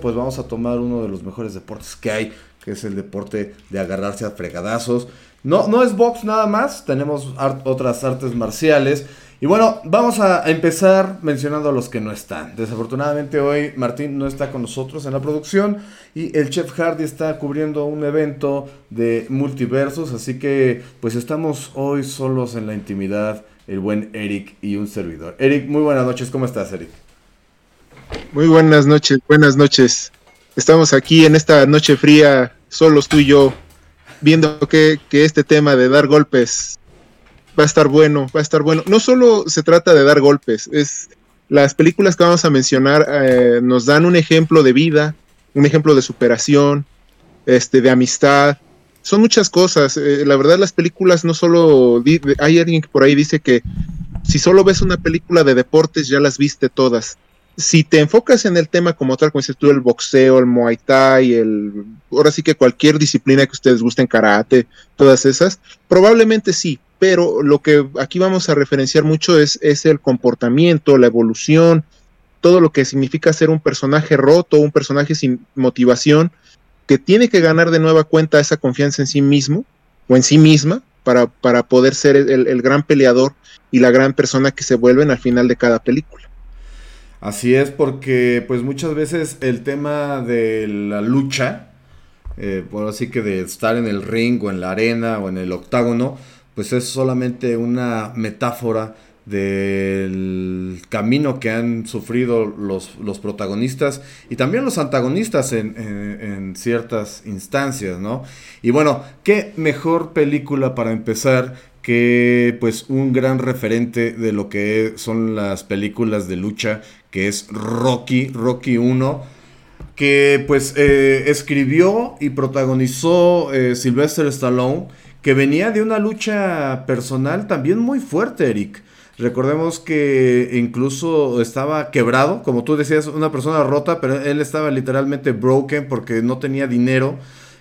pues vamos a tomar uno de los mejores deportes que hay, que es el deporte de agarrarse a fregadazos. No, no es box nada más, tenemos otras artes marciales. Y bueno, vamos a empezar mencionando a los que no están. Desafortunadamente hoy Martín no está con nosotros en la producción y el chef Hardy está cubriendo un evento de multiversos, así que pues estamos hoy solos en la intimidad, el buen Eric y un servidor. Eric, muy buenas noches, ¿cómo estás Eric? Muy buenas noches, buenas noches. Estamos aquí en esta noche fría, solos tú y yo, viendo que, que este tema de dar golpes va a estar bueno, va a estar bueno. No solo se trata de dar golpes, es las películas que vamos a mencionar eh, nos dan un ejemplo de vida, un ejemplo de superación, este, de amistad. Son muchas cosas. Eh, la verdad, las películas no solo. Hay alguien que por ahí dice que si solo ves una película de deportes, ya las viste todas. Si te enfocas en el tema como tal, como dices tú, el boxeo, el muay thai, el. Ahora sí que cualquier disciplina que ustedes gusten, karate, todas esas, probablemente sí, pero lo que aquí vamos a referenciar mucho es, el comportamiento, la evolución, todo lo que significa ser un personaje roto, un personaje sin motivación, que tiene que ganar de nueva cuenta esa confianza en sí mismo o en sí misma para, para poder ser el, gran peleador y la gran persona que se vuelven al final de cada película. Así es, porque pues muchas veces el tema de la lucha, eh, por así que de estar en el ring o en la arena o en el octágono, pues es solamente una metáfora del camino que han sufrido los, los protagonistas y también los antagonistas en, en, ciertas instancias, ¿no? Y bueno, qué mejor película para empezar que pues un gran referente de lo que son las películas de lucha, que es Rocky, Rocky 1 que pues eh, escribió y protagonizó eh, Sylvester Stallone que venía de una lucha personal también muy fuerte, Eric. Recordemos que incluso estaba quebrado, como tú decías, una persona rota, pero él estaba literalmente broken porque no tenía dinero.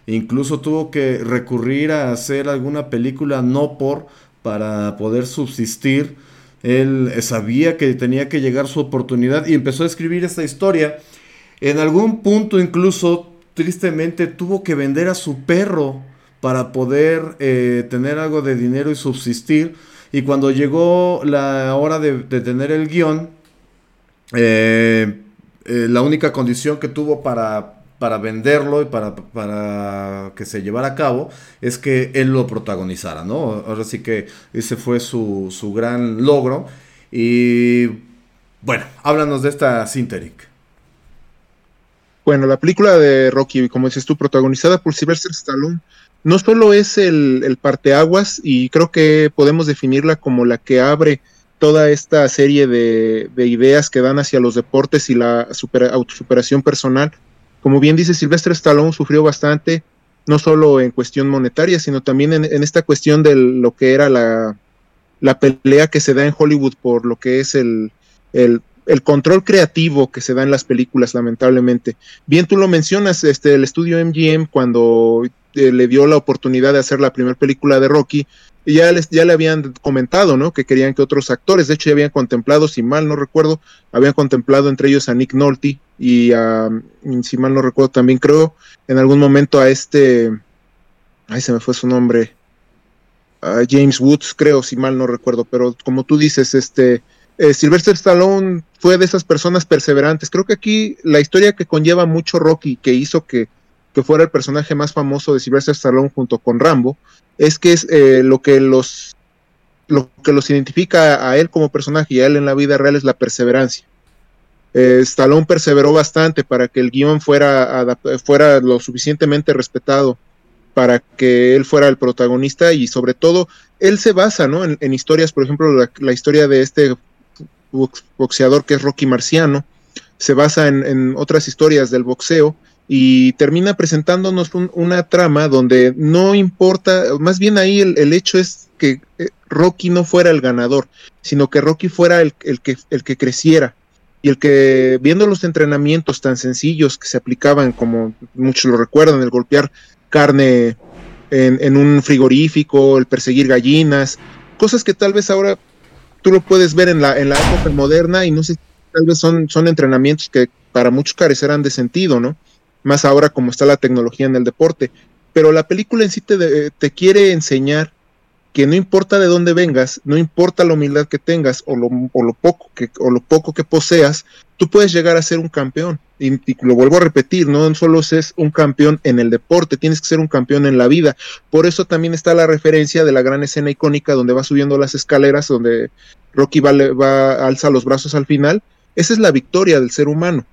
Incluso tuvo que recurrir a hacer alguna película no por para poder subsistir. Él sabía que tenía que llegar su oportunidad y empezó a escribir esta historia. En algún punto incluso, tristemente, tuvo que vender a su perro para poder eh, tener algo de dinero y subsistir. Y cuando llegó la hora de, tener el guion, eh, eh, la única condición que tuvo para, para venderlo y para, para, que se llevara a cabo es que él lo protagonizara, ¿no? Ahora sí que ese fue su, su gran logro. Y bueno, háblanos de esta Sinteric. Bueno, la película de Rocky, como dices tú, protagonizada por Sylvester Stallone, no solo es el, el parteaguas, y creo que podemos definirla como la que abre toda esta serie de, ideas que dan hacia los deportes y la autosuperación personal. Como bien dice Silvestre Stallone, sufrió bastante, no solo en cuestión monetaria, sino también en, esta cuestión de lo que era la, la, pelea que se da en Hollywood por lo que es el, el, control creativo que se da en las películas, lamentablemente. Bien, tú lo mencionas, este, el estudio MGM, cuando eh, le dio la oportunidad de hacer la primera película de Rocky, ya, les, ya le habían comentado, ¿no? Que querían que otros actores, de hecho ya habían contemplado, si mal no recuerdo, habían contemplado entre ellos a Nick Nolte y a, si mal no recuerdo, también creo en algún momento a este, ay, se me fue su nombre, a James Woods, creo, si mal no recuerdo, pero como tú dices, este, eh, Sylvester Stallone fue de esas personas perseverantes. Creo que aquí la historia que conlleva mucho Rocky, que hizo que que fuera el personaje más famoso de Sylvester Stallone junto con Rambo, es que es eh, lo que los lo que los identifica a él como personaje y a él en la vida real es la perseverancia. Eh, Stallone perseveró bastante para que el guion fuera, fuera lo suficientemente respetado para que él fuera el protagonista y sobre todo él se basa ¿no? en, historias, por ejemplo, la, historia de este boxeador que es Rocky Marciano, se basa en otras historias del boxeo y termina presentándonos una trama donde no importa, más bien ahí el, hecho es que eh, Rocky no fuera el ganador, sino que Rocky fuera el, el, que, el que creciera y el que viendo los entrenamientos tan sencillos que se aplicaban, como muchos lo recuerdan, el golpear carne en, en un frigorífico, el perseguir gallinas, cosas que tal vez ahora tú lo puedes ver en la, en la época moderna y no sé tal vez son, son entrenamientos que para muchos carecerán de sentido, ¿no? Más ahora como está la tecnología en el deporte. Pero la película en sí te, te quiere enseñar que no importa de dónde vengas, no importa la humildad que tengas o lo, o lo, poco, que, o lo poco que poseas, tú puedes llegar a ser un campeón. Y, lo vuelvo a repetir, no solo es un campeón en el deporte, tienes que ser un campeón en la vida. Por eso también está la referencia de la gran escena icónica donde va subiendo las escaleras, donde Rocky va, va alza los brazos al final. Esa es la victoria del ser humano.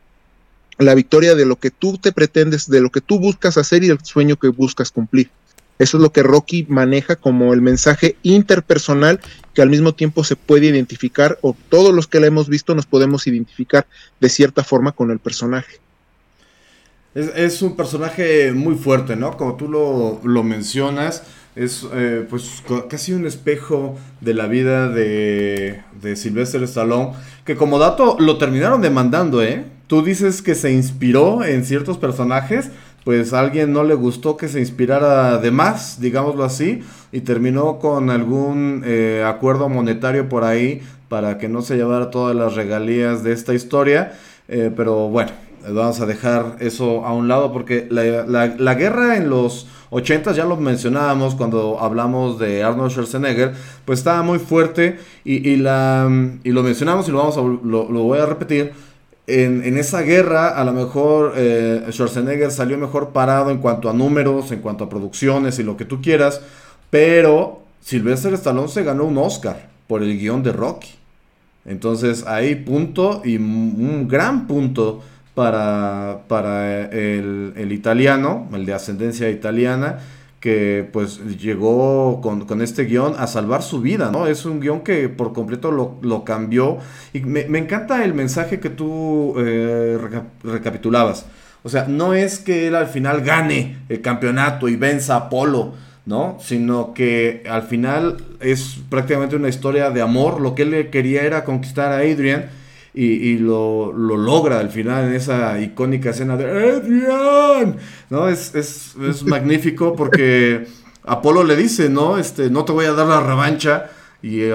La victoria de lo que tú te pretendes, de lo que tú buscas hacer y el sueño que buscas cumplir. Eso es lo que Rocky maneja como el mensaje interpersonal que al mismo tiempo se puede identificar o todos los que la hemos visto nos podemos identificar de cierta forma con el personaje. Es, un personaje muy fuerte, ¿no? Como tú lo, mencionas, es eh, pues casi un espejo de la vida de, de Sylvester Stallone, que como dato lo terminaron demandando, ¿eh? Tú dices que se inspiró en ciertos personajes, pues a alguien no le gustó que se inspirara de más, digámoslo así, y terminó con algún eh, acuerdo monetario por ahí para que no se llevara todas las regalías de esta historia. Eh, pero bueno, vamos a dejar eso a un lado porque la, guerra en los 80 ya lo mencionábamos cuando hablamos de Arnold Schwarzenegger, pues estaba muy fuerte y, la, y lo mencionamos y lo, vamos a, lo voy a repetir en, esa guerra a lo mejor eh, Schwarzenegger salió mejor parado en cuanto a números, en cuanto a producciones y lo que tú quieras, pero Sylvester Stallone se ganó un Oscar por el guion de Rocky. Entonces ahí punto y un gran punto para, para el, el italiano, el de ascendencia italiana que pues llegó con, este guion a salvar su vida, ¿no? Es un guion que por completo lo, cambió y me, encanta el mensaje que tú eh, recapitulabas. O sea, no es que él al final gane el campeonato y venza a Apolo, ¿no? Sino que al final es prácticamente una historia de amor. Lo que él quería era conquistar a Adrian y, lo, logra al final en esa icónica escena de Adrian, ¿no? Es, es, es magnífico porque Apolo le dice, ¿no? Este, no te voy a dar la revancha. Y,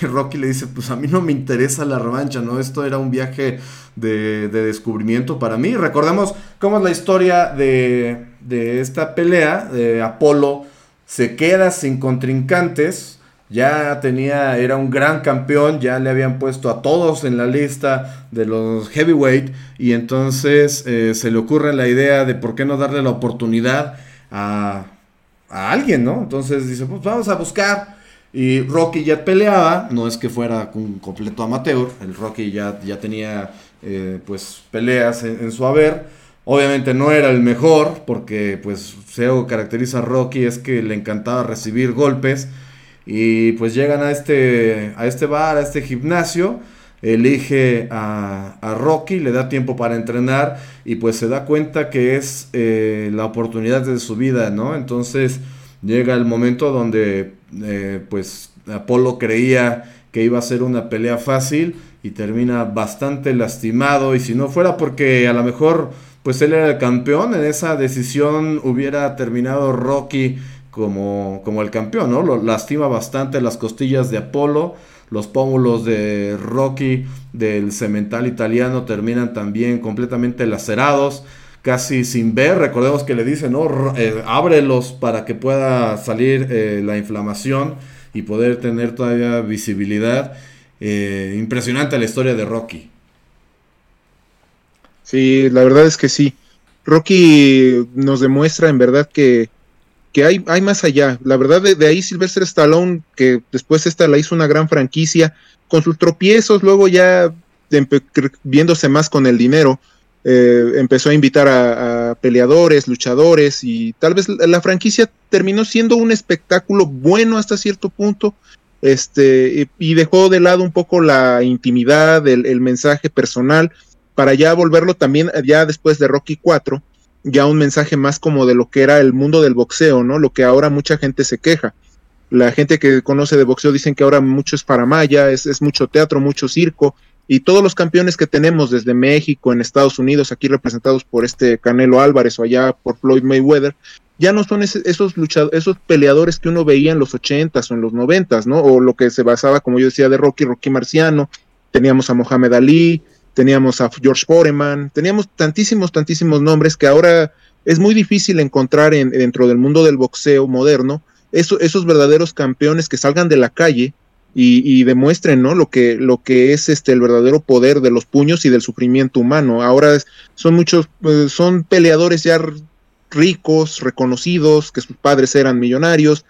Rocky le dice, pues a mí no me interesa la revancha, ¿no? Esto era un viaje de, descubrimiento para mí. Recordemos cómo es la historia de, de esta pelea. De Apolo se queda sin contrincantes ya tenía, era un gran campeón, ya le habían puesto a todos en la lista de los heavyweight y entonces eh, se le ocurre la idea de por qué no darle la oportunidad a, a alguien, ¿no? Entonces dice, pues vamos a buscar. Y Rocky ya peleaba, no es que fuera un completo amateur, el Rocky ya, ya tenía eh, pues peleas en, su haber. Obviamente no era el mejor, porque pues algo caracteriza a Rocky es que le encantaba recibir golpes y pues llegan a este, a este bar, a este gimnasio, elige a, Rocky, le da tiempo para entrenar y pues se da cuenta que es eh, la oportunidad de su vida, ¿no? Entonces llega el momento donde eh, pues Apolo creía que iba a ser una pelea fácil y termina bastante lastimado y si no fuera porque a lo mejor pues él era el campeón, en esa decisión hubiera terminado Rocky como, como el campeón, ¿no? Lastima bastante las costillas de Apolo, los pómulos de Rocky del cemental italiano terminan también completamente lacerados, casi sin ver, recordemos que le dice, ¿no? Eh, ábrelos para que pueda salir eh, la inflamación y poder tener todavía visibilidad. Eh, impresionante la historia de Rocky. Sí, la verdad es que sí. Rocky nos demuestra en verdad que que hay, hay más allá. La verdad, de, ahí Sylvester Stallone, que después esta la hizo una gran franquicia, con sus tropiezos, luego ya viéndose más con el dinero, eh, empezó a invitar a, peleadores, luchadores, y tal vez la, franquicia terminó siendo un espectáculo bueno hasta cierto punto, este, y, dejó de lado un poco la intimidad, el, mensaje personal, para ya volverlo también, ya después de Rocky 4, ya un mensaje más como de lo que era el mundo del boxeo, ¿no? Lo que ahora mucha gente se queja. La gente que conoce de boxeo dicen que ahora mucho es para Maya, es, es mucho teatro, mucho circo, y todos los campeones que tenemos desde México, en Estados Unidos, aquí representados por este Canelo Álvarez o allá por Floyd Mayweather, ya no son esos luchadores, esos peleadores que uno veía en los ochentas o en los noventas, ¿no? O lo que se basaba, como yo decía, de Rocky, Rocky Marciano, teníamos a Mohamed Ali, teníamos a George Foreman, teníamos tantísimos, tantísimos nombres que ahora es muy difícil encontrar en, dentro del mundo del boxeo moderno esos verdaderos campeones que salgan de la calle y, demuestren ¿no? lo, que, lo que es este, el verdadero poder de los puños y del sufrimiento humano. Ahora son muchos, eh, son peleadores ya ricos, reconocidos, que sus padres eran millonarios.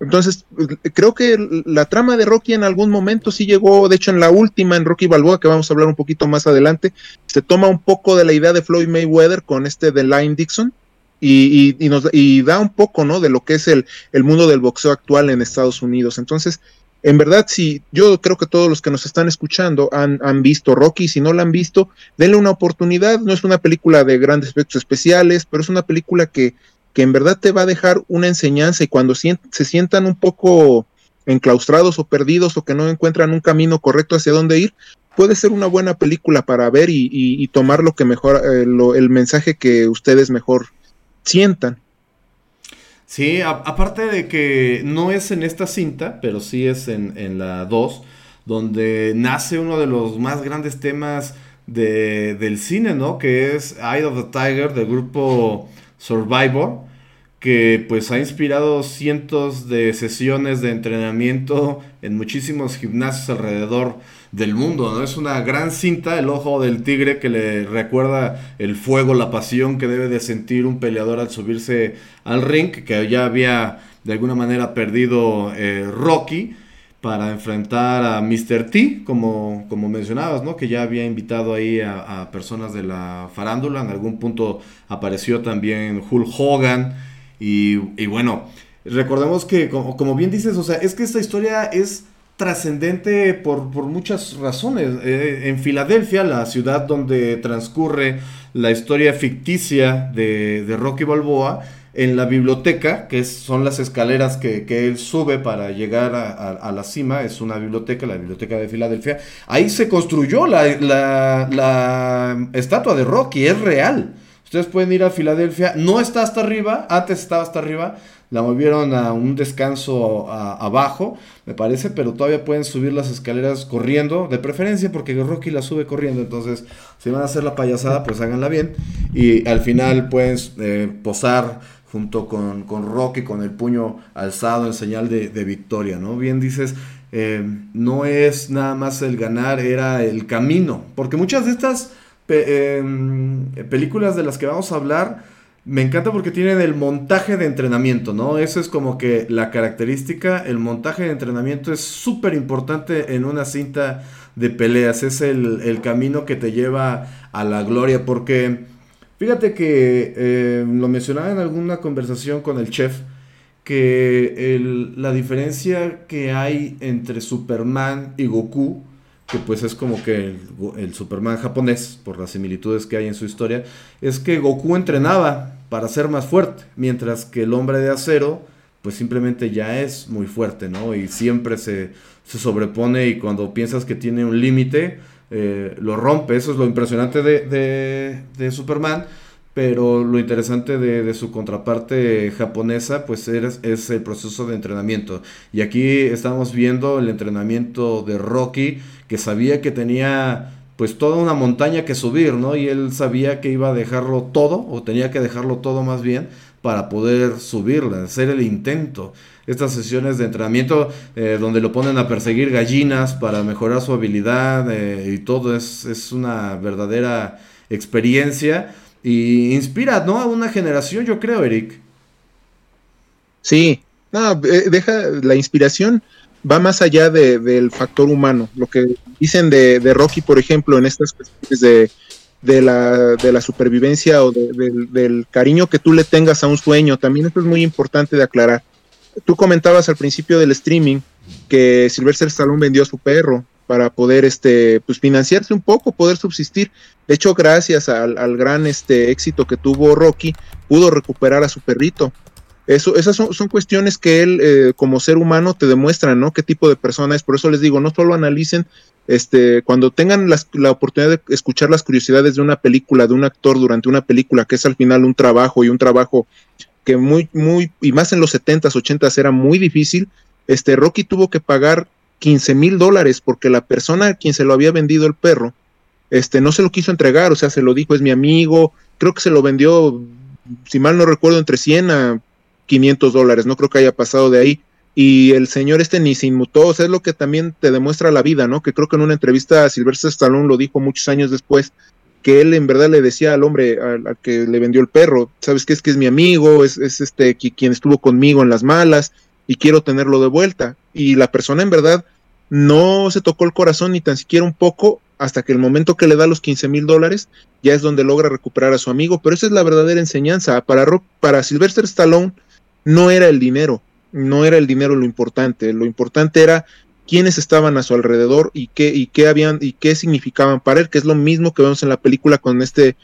Entonces, creo que la trama de Rocky en algún momento sí llegó, de hecho en la última, en Rocky Balboa, que vamos a hablar un poquito más adelante, se toma un poco de la idea de Floyd Mayweather con este de Line Dixon, y, nos, y da un poco, ¿no? De lo que es el, mundo del boxeo actual en Estados Unidos. Entonces, en verdad, si yo creo que todos los que nos están escuchando han, han, visto Rocky, si no la han visto, denle una oportunidad. No es una película de grandes efectos especiales, pero es una película que, que en verdad te va a dejar una enseñanza y cuando se sientan un poco enclaustrados o perdidos o que no encuentran un camino correcto hacia dónde ir, puede ser una buena película para ver y, tomar lo que mejor, eh, el mensaje que ustedes mejor sientan. Sí, aparte de que no es en esta cinta, pero sí es en, la 2, donde nace uno de los más grandes temas de, del cine, ¿no? Que es Eye of the Tiger del grupo Survivor, que pues ha inspirado cientos de sesiones de entrenamiento en muchísimos gimnasios alrededor del mundo, ¿no? Es una gran cinta, el ojo del tigre, que le recuerda el fuego, la pasión que debe de sentir un peleador al subirse al ring, que ya había de alguna manera perdido eh, Rocky para enfrentar a Mr. T, como, como mencionabas, ¿no? Que ya había invitado ahí a, personas de la farándula, en algún punto apareció también Hulk Hogan, y, bueno, recordemos que, como, como bien dices, o sea, es que esta historia es trascendente por, muchas razones. Eh, en Filadelfia, la ciudad donde transcurre la historia ficticia de, Rocky Balboa, en la biblioteca, que son las escaleras que, él sube para llegar a, la cima, es una biblioteca, la biblioteca de Filadelfia, ahí se construyó la, la estatua de Rocky, es real. Ustedes pueden ir a Filadelfia, no está hasta arriba, antes estaba hasta arriba, la movieron a un descanso abajo, me parece, pero todavía pueden subir las escaleras corriendo, de preferencia porque Rocky la sube corriendo, entonces si van a hacer la payasada, pues háganla bien y al final pueden eh, posar junto con, Rocky con el puño alzado en señal de, victoria, ¿no? Bien dices, eh, no es nada más el ganar, era el camino, porque muchas de estas em, películas de las que vamos a hablar, me encanta porque tienen el montaje de entrenamiento, ¿no? Eso es como que la característica, el montaje de entrenamiento es súper importante en una cinta de peleas, es el, camino que te lleva a la gloria, porque fíjate que eh, lo mencionaba en alguna conversación con el chef, que la diferencia que hay entre Superman y Goku, que pues es como que el, Superman japonés, por las similitudes que hay en su historia, es que Goku entrenaba para ser más fuerte, mientras que el hombre de acero, pues simplemente ya es muy fuerte, ¿no? Y siempre se, sobrepone y cuando piensas que tiene un límite, eh, lo rompe. Eso es lo impresionante de, de, Superman. Pero lo interesante de, su contraparte japonesa, pues es, es, el proceso de entrenamiento. Y aquí estamos viendo el entrenamiento de Rocky, que sabía que tenía pues toda una montaña que subir, ¿no? Y él sabía que iba a dejarlo todo, o tenía que dejarlo todo más bien, para poder subirla, hacer el intento. Estas sesiones de entrenamiento eh, donde lo ponen a perseguir gallinas para mejorar su habilidad eh, y todo es, es, una verdadera experiencia y inspira, ¿no? A una generación, yo creo, Eric. Sí, no, eh, deja la inspiración va más allá del factor humano. Lo que dicen de, Rocky, por ejemplo, en estas cuestiones de, de, la, de la supervivencia o del cariño que tú le tengas a un sueño, también esto es muy importante de aclarar. Tú comentabas al principio del streaming que Sylvester Stallone vendió a su perro para poder este pues financiarse un poco, poder subsistir. De hecho, gracias al, gran este éxito que tuvo Rocky, pudo recuperar a su perrito. Eso, esas son, cuestiones que él, eh, como ser humano, te demuestra, ¿no? Qué tipo de persona es. Por eso les digo, no solo analicen, este, cuando tengan la oportunidad de escuchar las curiosidades de una película, de un actor durante una película, que es al final un trabajo y un trabajo muy, muy, y más en los 70s, 80s era muy difícil, este, Rocky tuvo que pagar 15 mil dólares porque la persona a quien se lo había vendido el perro este, no se lo quiso entregar, o sea, se lo dijo, es mi amigo, creo que se lo vendió, si mal no recuerdo, entre 100 a 500 dólares, no creo que haya pasado de ahí. Y el señor este ni se inmutó, o sea, es lo que también te demuestra la vida, ¿no? Que creo que en una entrevista a Stallone lo dijo muchos años después, que él en verdad le decía al hombre al, que le vendió el perro, sabes qué es que es mi amigo, es, es este quien estuvo conmigo en las malas y quiero tenerlo de vuelta. Y la persona en verdad no se tocó el corazón ni tan siquiera un poco hasta que el momento que le da los 15 mil dólares ya es donde logra recuperar a su amigo. Pero esa es la verdadera enseñanza. Para, para Sylvester Stallone no era el dinero, no era el dinero lo importante. Lo importante era quiénes estaban a su alrededor y qué, y qué habían y qué significaban para él, que es lo mismo que vemos en la película con este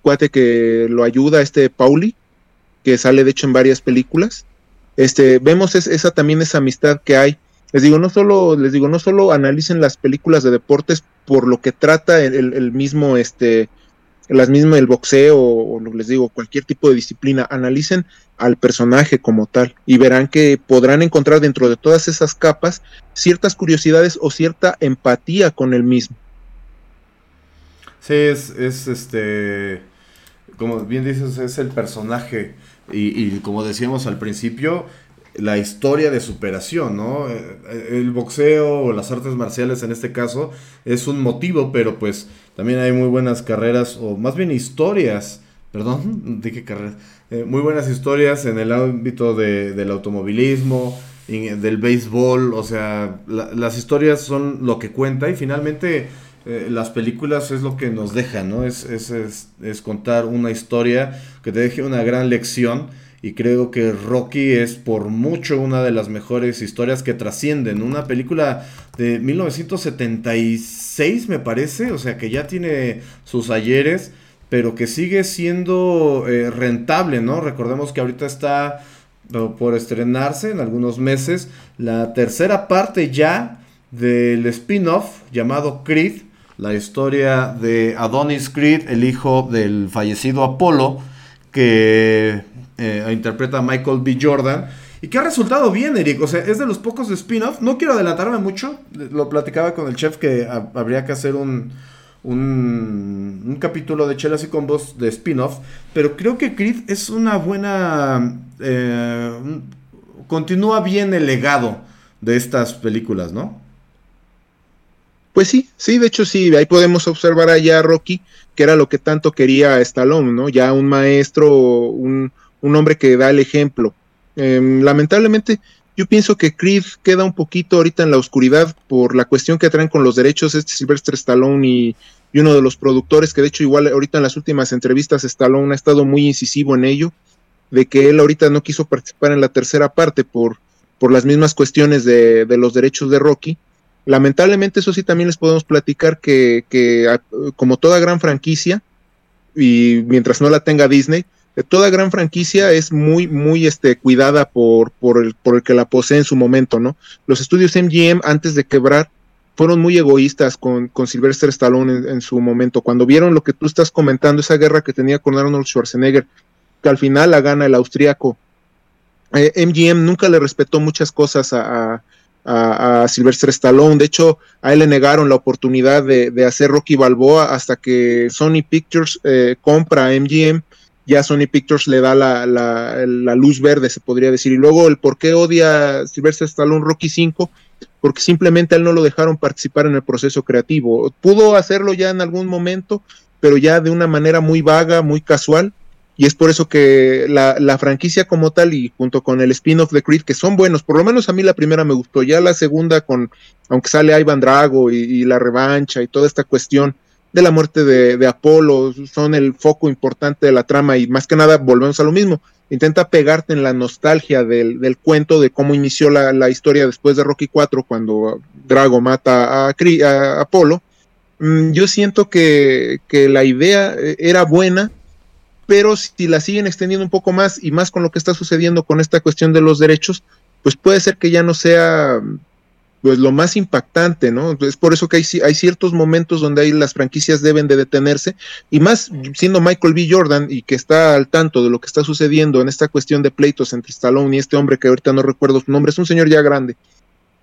cuate que lo ayuda, este Pauli, que sale de hecho en varias películas. Este, vemos esa también esa amistad que hay les digo, no solo, les digo, no solo analicen las películas de deportes por lo que trata el, mismo, este, las mismas, el boxeo o, les digo, cualquier tipo de disciplina, analicen al personaje como tal y verán que podrán encontrar dentro de todas esas capas ciertas curiosidades o cierta empatía con el mismo. Sí, es, es este, como bien dices, es el personaje y, y como decíamos al principio, la historia de superación, ¿no? Eh, el boxeo o las artes marciales en este caso es un motivo, pero pues también hay muy buenas carreras, o más bien historias, perdón, dije carreras, eh, muy buenas historias en el ámbito del automovilismo, del béisbol, o sea, las historias son lo que cuenta y finalmente eh, las películas es lo que nos dejan, ¿no? Es, es, es, es contar una historia que te deje una gran lección y creo que Rocky es por mucho una de las mejores historias que trascienden. Una película de 1976 me parece, o sea que ya tiene sus ayeres, pero que sigue siendo eh, rentable, ¿no? Recordemos que ahorita está por estrenarse en algunos meses la tercera parte ya del spin-off llamado Creed, la historia de Adonis Creed, el hijo del fallecido Apolo, que eh, interpreta a Michael B. Jordan. Y que ha resultado bien, Eric. O sea, es de los pocos spin-off. No quiero adelantarme mucho. Lo platicaba con el chef que habría que hacer un, un, capítulo de Chelas y Combos de spin-off. Pero creo que Creed es una buena. Eh, continúa bien el legado de estas películas, ¿no? Pues sí, sí, de hecho sí, ahí podemos observar allá a Rocky, que era lo que tanto quería Stallone, ¿no? Ya un maestro, un, un hombre que da el ejemplo. Em, lamentablemente, yo pienso que Creed queda un poquito ahorita en la oscuridad por la cuestión que traen con los derechos este Sylvester Stallone y, uno de los productores, que de hecho igual ahorita en las últimas entrevistas Stallone ha estado muy incisivo en ello, de que él ahorita no quiso participar en la tercera parte por, por las mismas cuestiones de, de los derechos de Rocky. Lamentablemente eso sí también les podemos platicar que, que como toda gran franquicia, y mientras no la tenga Disney, toda gran franquicia es muy, muy este, cuidada por, por, el, por el que la posee en su momento, ¿no? Los estudios MGM, antes de quebrar, fueron muy egoístas con, con Sylvester Stallone en, su momento. Cuando vieron lo que tú estás comentando, esa guerra que tenía con Arnold Schwarzenegger, que al final la gana el austriaco, MGM eh, nunca le respetó muchas cosas a, a, a, Sylvester Stallone. De hecho, a él le negaron la oportunidad de, de hacer Rocky Balboa hasta que Sony Pictures eh, compra a MGM ya Sony Pictures le da la, luz verde, se podría decir. Y luego el por qué odia Sylvester Stallone Rocky 5, porque simplemente a él no lo dejaron participar en el proceso creativo. Pudo hacerlo ya en algún momento, pero ya de una manera muy vaga, muy casual. Y es por eso que la, la franquicia como tal y junto con el spin-off de Creed, que son buenos, por lo menos a mí la primera me gustó, ya la segunda con, aunque sale Ivan Drago y la revancha y toda esta cuestión, de la muerte de, Apolo, son el foco importante de la trama y más que nada volvemos a lo mismo. Intenta pegarte en la nostalgia del, del cuento de cómo inició la, la, historia después de Rocky 4 cuando Drago mata a, a Apolo. Mm, yo siento que, que la idea eh, era buena, pero si la siguen extendiendo un poco más y más con lo que está sucediendo con esta cuestión de los derechos, pues puede ser que ya no sea pues lo más impactante, ¿no? Es por eso que hay, hay ciertos momentos donde ahí las franquicias deben de detenerse, y más siendo Michael B. Jordan y que está al tanto de lo que está sucediendo en esta cuestión de pleitos entre Stallone y este hombre que ahorita no recuerdo su nombre, es un señor ya grande.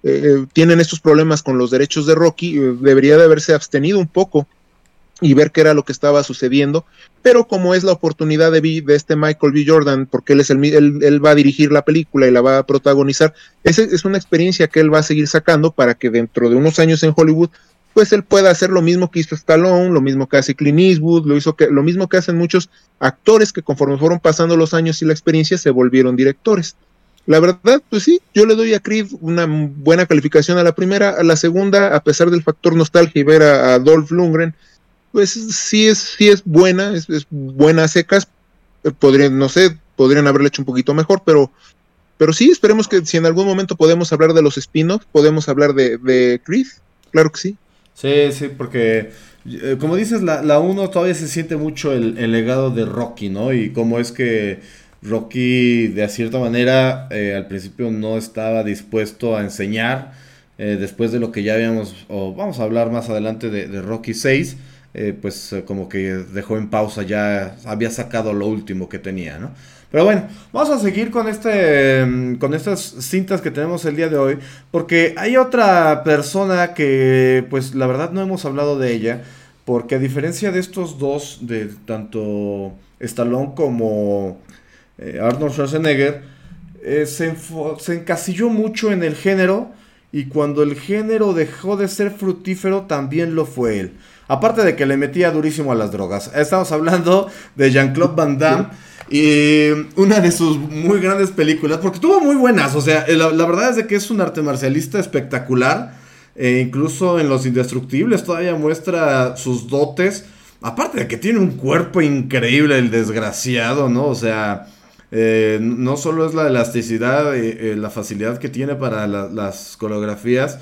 Eh, eh, tienen estos problemas con los derechos de Rocky, eh, debería de haberse abstenido un poco y ver qué era lo que estaba sucediendo. Pero como es la oportunidad de, de este Michael B. Jordan, porque él, es el, él, va a dirigir la película y la va a protagonizar, es, es una experiencia que él va a seguir sacando para que dentro de unos años en Hollywood, pues él pueda hacer lo mismo que hizo Stallone, lo mismo que hace Clint Eastwood, lo, hizo que, lo mismo que hacen muchos actores que conforme fueron pasando los años y la experiencia se volvieron directores. La verdad, pues sí, yo le doy a Creed una buena calificación a la primera, a la segunda, a pesar del factor nostalgia y ver a, a Dolph Lundgren, pues sí es, sí es buena, es, buena secas, eh, podrían, no sé, podrían haberle hecho un poquito mejor, pero, pero sí, esperemos que si en algún momento podemos hablar de los spin-offs, podemos hablar de, de Creed, claro que sí. Sí, sí, porque eh, como dices, la, la uno todavía se siente mucho el, el, legado de Rocky, ¿no? Y cómo es que Rocky, de cierta manera, eh, al principio no estaba dispuesto a enseñar, después de lo que ya habíamos, o vamos a hablar más adelante de, de Rocky 6, eh, pues eh, como que dejó en pausa, ya había sacado lo último que tenía, ¿no? Pero bueno, vamos a seguir con este mm, con estas cintas que tenemos el día de hoy, porque hay otra persona que pues la verdad no hemos hablado de ella, porque a diferencia de estos dos, de tanto Stallone como eh, Arnold Schwarzenegger, se, se encasilló mucho en el género y cuando el género dejó de ser fructífero también lo fue él. Aparte de que le metía durísimo a las drogas. Estamos hablando de Jean-Claude Van Damme. Y una de sus muy grandes películas, porque tuvo muy buenas, o sea, la, verdad es de que es un arte marcialista espectacular, e incluso en Los Indestructibles todavía muestra sus dotes, aparte de que tiene un cuerpo increíble el desgraciado, ¿no? O sea, eh, no solo es la elasticidad, y eh, la facilidad que tiene para las coreografías,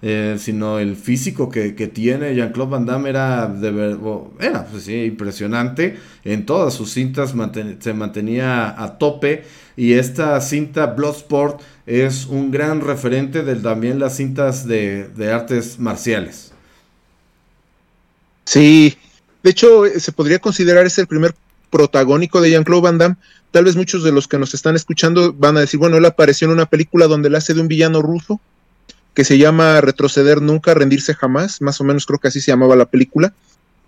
eh, sino el físico que, tiene Jean-Claude Van Damme era, de era pues sí, impresionante. En todas sus cintas se mantenía a tope. Y esta cinta Bloodsport es un gran referente de también las cintas de, artes marciales. Sí, de hecho se podría considerar es el primer protagónico de Jean-Claude Van Damme. Tal vez muchos de los que nos están escuchando van a decir, bueno, él apareció en una película donde él hace de un villano ruso que se llama Retroceder Nunca, Rendirse Jamás, más o menos creo que así se llamaba la película.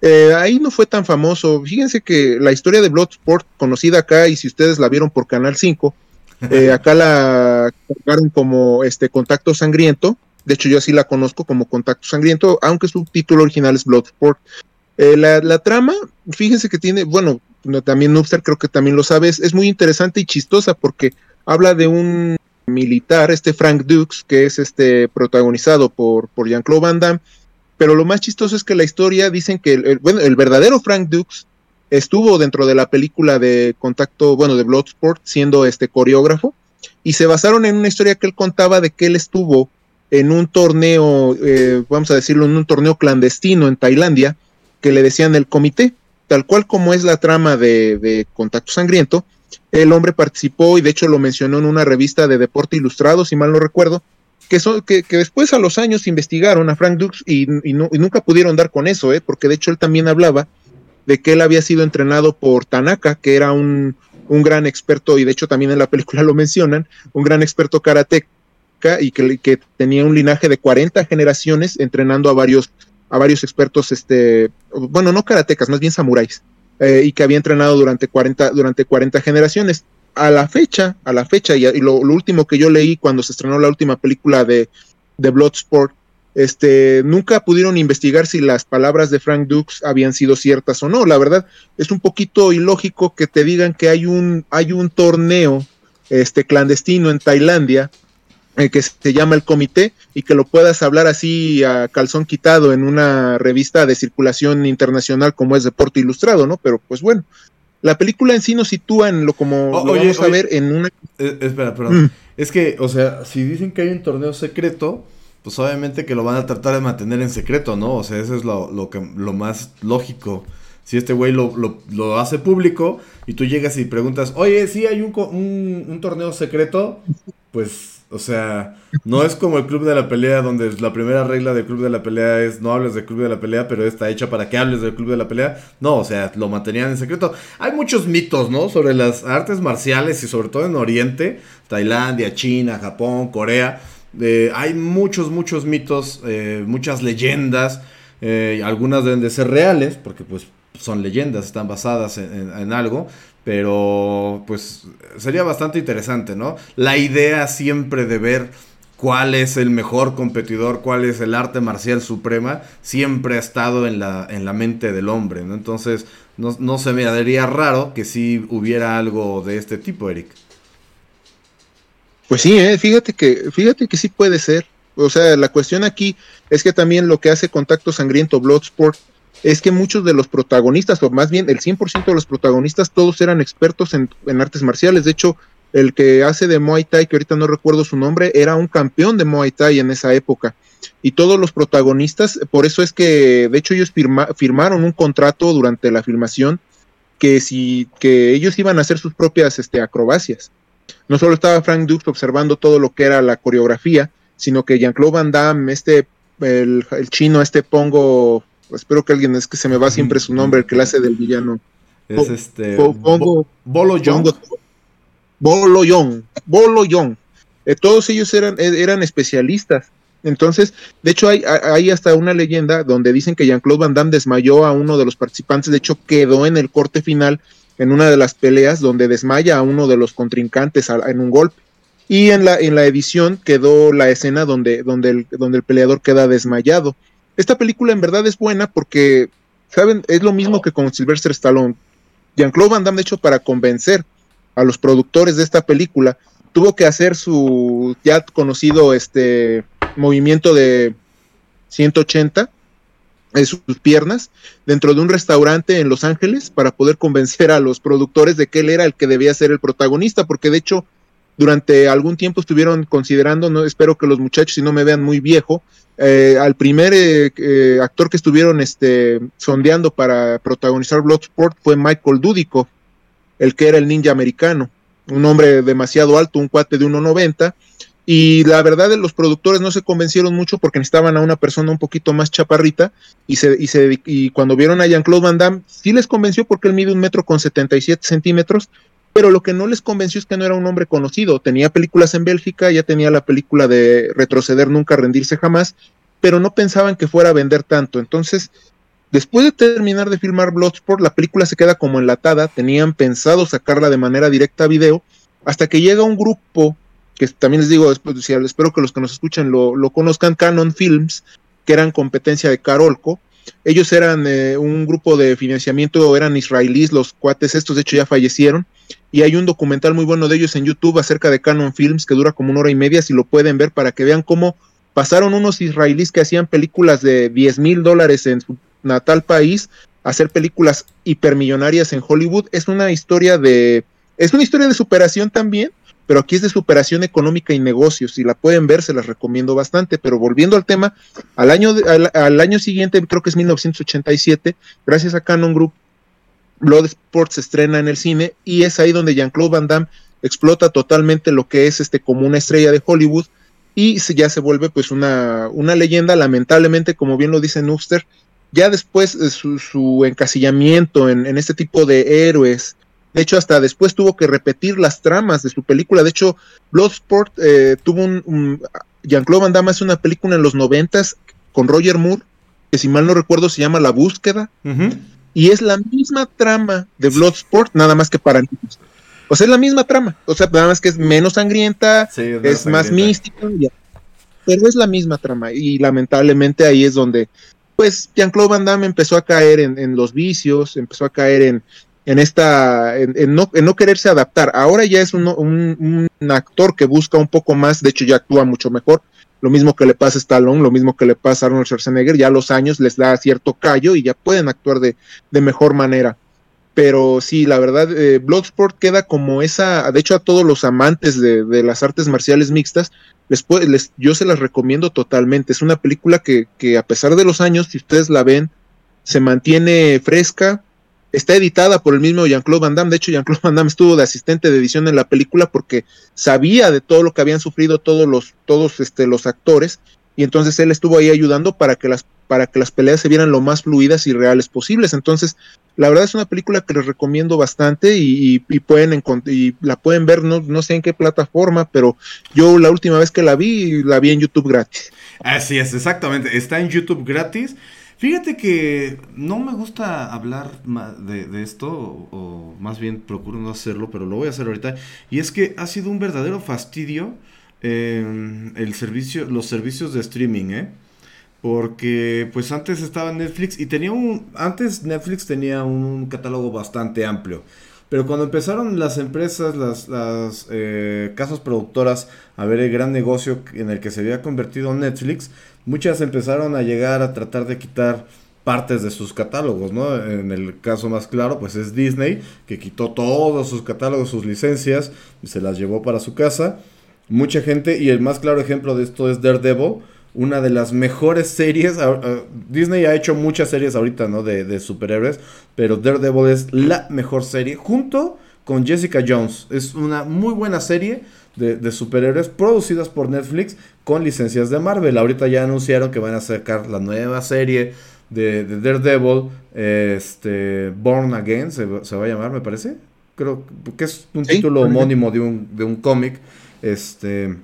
Eh, ahí no fue tan famoso. Fíjense que la historia de Bloodsport, conocida acá, y si ustedes la vieron por Canal 5, eh, acá la cargaron como este Contacto Sangriento. De hecho, yo así la conozco como Contacto Sangriento, aunque su título original es Bloodsport. Eh, la, trama, fíjense que tiene, bueno, también Noobster creo que también lo sabes, es muy interesante y chistosa porque habla de un militar, este Frank Dukes, que es este protagonizado por, por Jean-Claude Van Damme. Pero lo más chistoso es que la historia dicen que el, bueno, el verdadero Frank Dukes estuvo dentro de la película de contacto, bueno, de Bloodsport, siendo este coreógrafo, y se basaron en una historia que él contaba de que él estuvo en un torneo, eh, vamos a decirlo, en un torneo clandestino en Tailandia, que le decían el comité, tal cual como es la trama de, de Contacto Sangriento, el hombre participó y de hecho lo mencionó en una revista de deporte ilustrado, si mal no recuerdo, que, que, después a los años investigaron a Frank Dukes y, nunca pudieron dar con eso, ¿eh? porque de hecho él también hablaba de que él había sido entrenado por Tanaka, que era un, gran experto, y de hecho también en la película lo mencionan, un gran experto karateca y que, que, tenía un linaje de 40 generaciones entrenando a varios, a varios expertos, este, bueno, no karatecas, más bien samuráis. Eh, y que había entrenado durante 40, durante 40 generaciones. A la fecha, a la fecha, y, lo, último que yo leí cuando se estrenó la última película de, de Bloodsport, este, nunca pudieron investigar si las palabras de Frank Dukes habían sido ciertas o no. La verdad, es un poquito ilógico que te digan que hay un, hay un torneo este, clandestino en Tailandia eh, que se llama el comité y que lo puedas hablar así a calzón quitado en una revista de circulación internacional como es Deporte Ilustrado, ¿no? Pero pues bueno, la película en sí nos sitúa en lo como lo vamos a ver en una... Eh, espera, perdón. Mm. Es que, o sea, si dicen que hay un torneo secreto, pues obviamente que lo van a tratar de mantener en secreto, ¿no? O sea, eso es lo, lo, que, lo más lógico. Si este güey lo, lo, hace público y tú llegas y preguntas, oye, sí hay un, un, un torneo secreto, pues o sea, no es como el Club de la Pelea, donde la primera regla del Club de la Pelea es no hables del Club de la Pelea, pero está hecha para que hables del Club de la Pelea. No, o sea, lo mantenían en secreto. Hay muchos mitos, ¿no? Sobre las artes marciales y sobre todo en Oriente, Tailandia, China, Japón, Corea. Eh, hay muchos, muchos mitos, eh, muchas leyendas. Eh, algunas deben de ser reales, porque pues son leyendas, están basadas en, algo, pero pues sería bastante interesante, ¿no? La idea siempre de ver cuál es el mejor competidor, cuál es el arte marcial suprema, siempre ha estado en la, en la mente del hombre, ¿no? Entonces, no, no se me daría raro que si hubiera algo de este tipo, Eric. Pues sí, ¿eh? fíjate que, fíjate que sí puede ser. O sea, la cuestión aquí es que también lo que hace Contacto Sangriento Bloodsport es que muchos de los protagonistas, o más bien el 100% de los protagonistas, todos eran expertos en, artes marciales. De hecho, el que hace de Muay Thai, que ahorita no recuerdo su nombre, era un campeón de Muay Thai en esa época. Y todos los protagonistas, por eso es que, de hecho, ellos firmaron un contrato durante la filmación que si que ellos iban a hacer sus propias este, acrobacias. No solo estaba Frank Dukes observando todo lo que era la coreografía, sino que Jean-Claude Van Damme, este, el, chino, este Pongo, espero que alguien, es que se me va siempre su nombre, el que le hace del villano. Es este. Pongo, Bolo Young. Bolo Young. Bolo Young. Eh, todos ellos eran, eh, eran especialistas. Entonces, de hecho, hay, hay hasta una leyenda donde dicen que Jean-Claude Van Damme desmayó a uno de los participantes. De hecho, quedó en el corte final en una de las peleas donde desmaya a uno de los contrincantes en un golpe. Y en la, en la edición quedó la escena donde, donde, el, donde el peleador queda desmayado. Esta película en verdad es buena porque, ¿saben? Es lo mismo que con Sylvester Stallone. Jean-Claude Van Damme, de hecho, para convencer a los productores de esta película, tuvo que hacer su ya conocido este movimiento de 180 sus piernas dentro de un restaurante en Los Ángeles para poder convencer a los productores de que él era el que debía ser el protagonista, porque de hecho durante algún tiempo estuvieron considerando, no espero que los muchachos si no me vean muy viejo, eh, al primer eh, eh, actor que estuvieron este, sondeando para protagonizar Bloodsport fue Michael Dudico, el que era el ninja americano, un hombre demasiado alto, un cuate de 1.90, y la verdad, los productores no se convencieron mucho porque necesitaban a una persona un poquito más chaparrita. Y, se, y, cuando vieron a Jean-Claude Van Damme, sí les convenció porque él mide un metro con 77 centímetros. Pero lo que no les convenció es que no era un hombre conocido. Tenía películas en Bélgica, ya tenía la película de Retroceder, Nunca Rendirse Jamás. Pero no pensaban que fuera a vender tanto. Entonces, después de terminar de filmar Bloodsport, la película se queda como enlatada. Tenían pensado sacarla de manera directa a video. Hasta que llega un grupo que también les digo, espero que los que nos escuchan lo, conozcan, Canon Films, que eran competencia de Carolco. Ellos eran eh, un grupo de financiamiento, eran israelíes, los cuates estos, de hecho ya fallecieron. Y hay un documental muy bueno de ellos en YouTube acerca de Canon Films que dura como una hora y media, si lo pueden ver, para que vean cómo pasaron unos israelíes que hacían películas de 10 mil dólares en su natal país a hacer películas hipermillonarias en Hollywood. Es una historia de, es una historia de superación también, pero aquí es de superación económica y negocios. Si la pueden ver, se las recomiendo bastante. Pero volviendo al tema, al año, al, año siguiente, creo que es 1987, gracias a Canon Group, Bloodsport se estrena en el cine y es ahí donde Jean-Claude Van Damme explota totalmente lo que es este como una estrella de Hollywood y ya se vuelve pues una, una leyenda, lamentablemente, como bien lo dice Nuster, ya después de su, encasillamiento en, en, este tipo de héroes de hecho, hasta después tuvo que repetir las tramas de su película. De hecho, Bloodsport eh, tuvo un, Jean-Claude Van Damme hace una película en los noventas con Roger Moore, que si mal no recuerdo se llama La Búsqueda. Y es la misma trama de Bloodsport, nada más que para niños. O sea, es la misma trama. O sea, nada más que es menos sangrienta, es, más mística. Pero es la misma trama. Y lamentablemente ahí es donde, pues, Jean-Claude Van Damme empezó a caer en los vicios, empezó a caer en, en esta, en, no, en no quererse adaptar. Ahora ya es un, un, actor que busca un poco más, de hecho ya actúa mucho mejor. Lo mismo que le pasa a Stallone, lo mismo que le pasa a Arnold Schwarzenegger, ya los años les da cierto callo y ya pueden actuar de, de mejor manera. Pero sí, la verdad, eh, Bloodsport queda como esa, de hecho a todos los amantes de, de las artes marciales mixtas, les, les, yo se las recomiendo totalmente. Es una película que, que a pesar de los años, si ustedes la ven, se mantiene fresca, está editada por el mismo Jean-Claude Van Damme. De hecho, Jean-Claude Van Damme estuvo de asistente de edición en la película porque sabía de todo lo que habían sufrido todos los, todos este, los actores. Y entonces él estuvo ahí ayudando para que las, para que las peleas se vieran lo más fluidas y reales posibles. Entonces, la verdad es una película que les recomiendo bastante y, pueden y la pueden ver, no, no sé en qué plataforma, pero yo la última vez que la vi, la vi en YouTube gratis. Así es, exactamente. Está en YouTube gratis. Fíjate que no me gusta hablar de, esto, o, más bien procuro no hacerlo, pero lo voy a hacer ahorita. Y es que ha sido un verdadero fastidio em, el servicio, los servicios de streaming, ¿eh? Porque pues antes estaba Netflix y tenía un... Antes Netflix tenía un catálogo bastante amplio. Pero cuando empezaron las empresas, las, las eh, casas productoras a ver el gran negocio en el que se había convertido Netflix, muchas empezaron a llegar a tratar de quitar partes de sus catálogos, ¿no? En el caso más claro, pues es Disney, que quitó todos sus catálogos, sus licencias, y se las llevó para su casa. Mucha gente, y el más claro ejemplo de esto es Daredevil, una de las mejores series. Disney ha hecho muchas series ahorita, ¿no? De, superhéroes, pero Daredevil es la mejor serie junto con Jessica Jones. Es una muy buena serie de, superhéroes producidas por Netflix con licencias de Marvel. Ahorita ya anunciaron que van a sacar la nueva serie de, Daredevil, este, Born Again, se, va a llamar, me parece. Creo que es un título homónimo de un, de un cómic. Este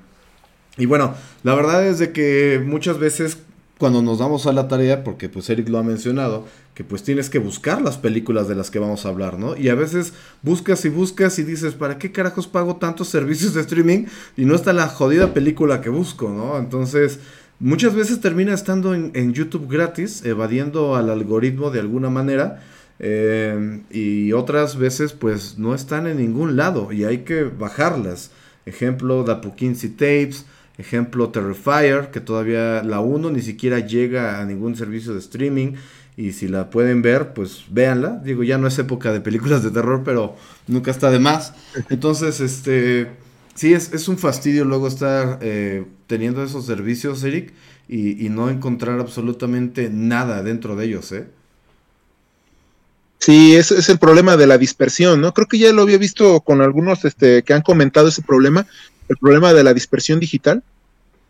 y bueno, la verdad es de que muchas veces cuando nos damos a la tarea, porque pues Eric lo ha mencionado, que pues tienes que buscar las películas de las que vamos a hablar, ¿no? Y a veces buscas y buscas y dices, ¿para qué carajos pago tantos servicios de streaming y no está la jodida película que busco, ¿no? Entonces, muchas veces termina estando en, YouTube gratis, evadiendo al algoritmo de alguna manera. Eh, y otras veces pues no están en ningún lado y hay que bajarlas. Ejemplo, The Pukinsi Tapes, Ejemplo, Terrifier, que todavía la 1 ni siquiera llega a ningún servicio de streaming. Y si la pueden ver, pues véanla. Digo, ya no es época de películas de terror, pero nunca está de más. Entonces, este. Sí, es, es un fastidio luego estar eh, teniendo esos servicios, Eric, y, no encontrar absolutamente nada dentro de ellos, ¿eh? Sí, es, es el problema de la dispersión, ¿no? Creo que ya lo había visto con algunos este, que han comentado ese problema el problema de la dispersión digital,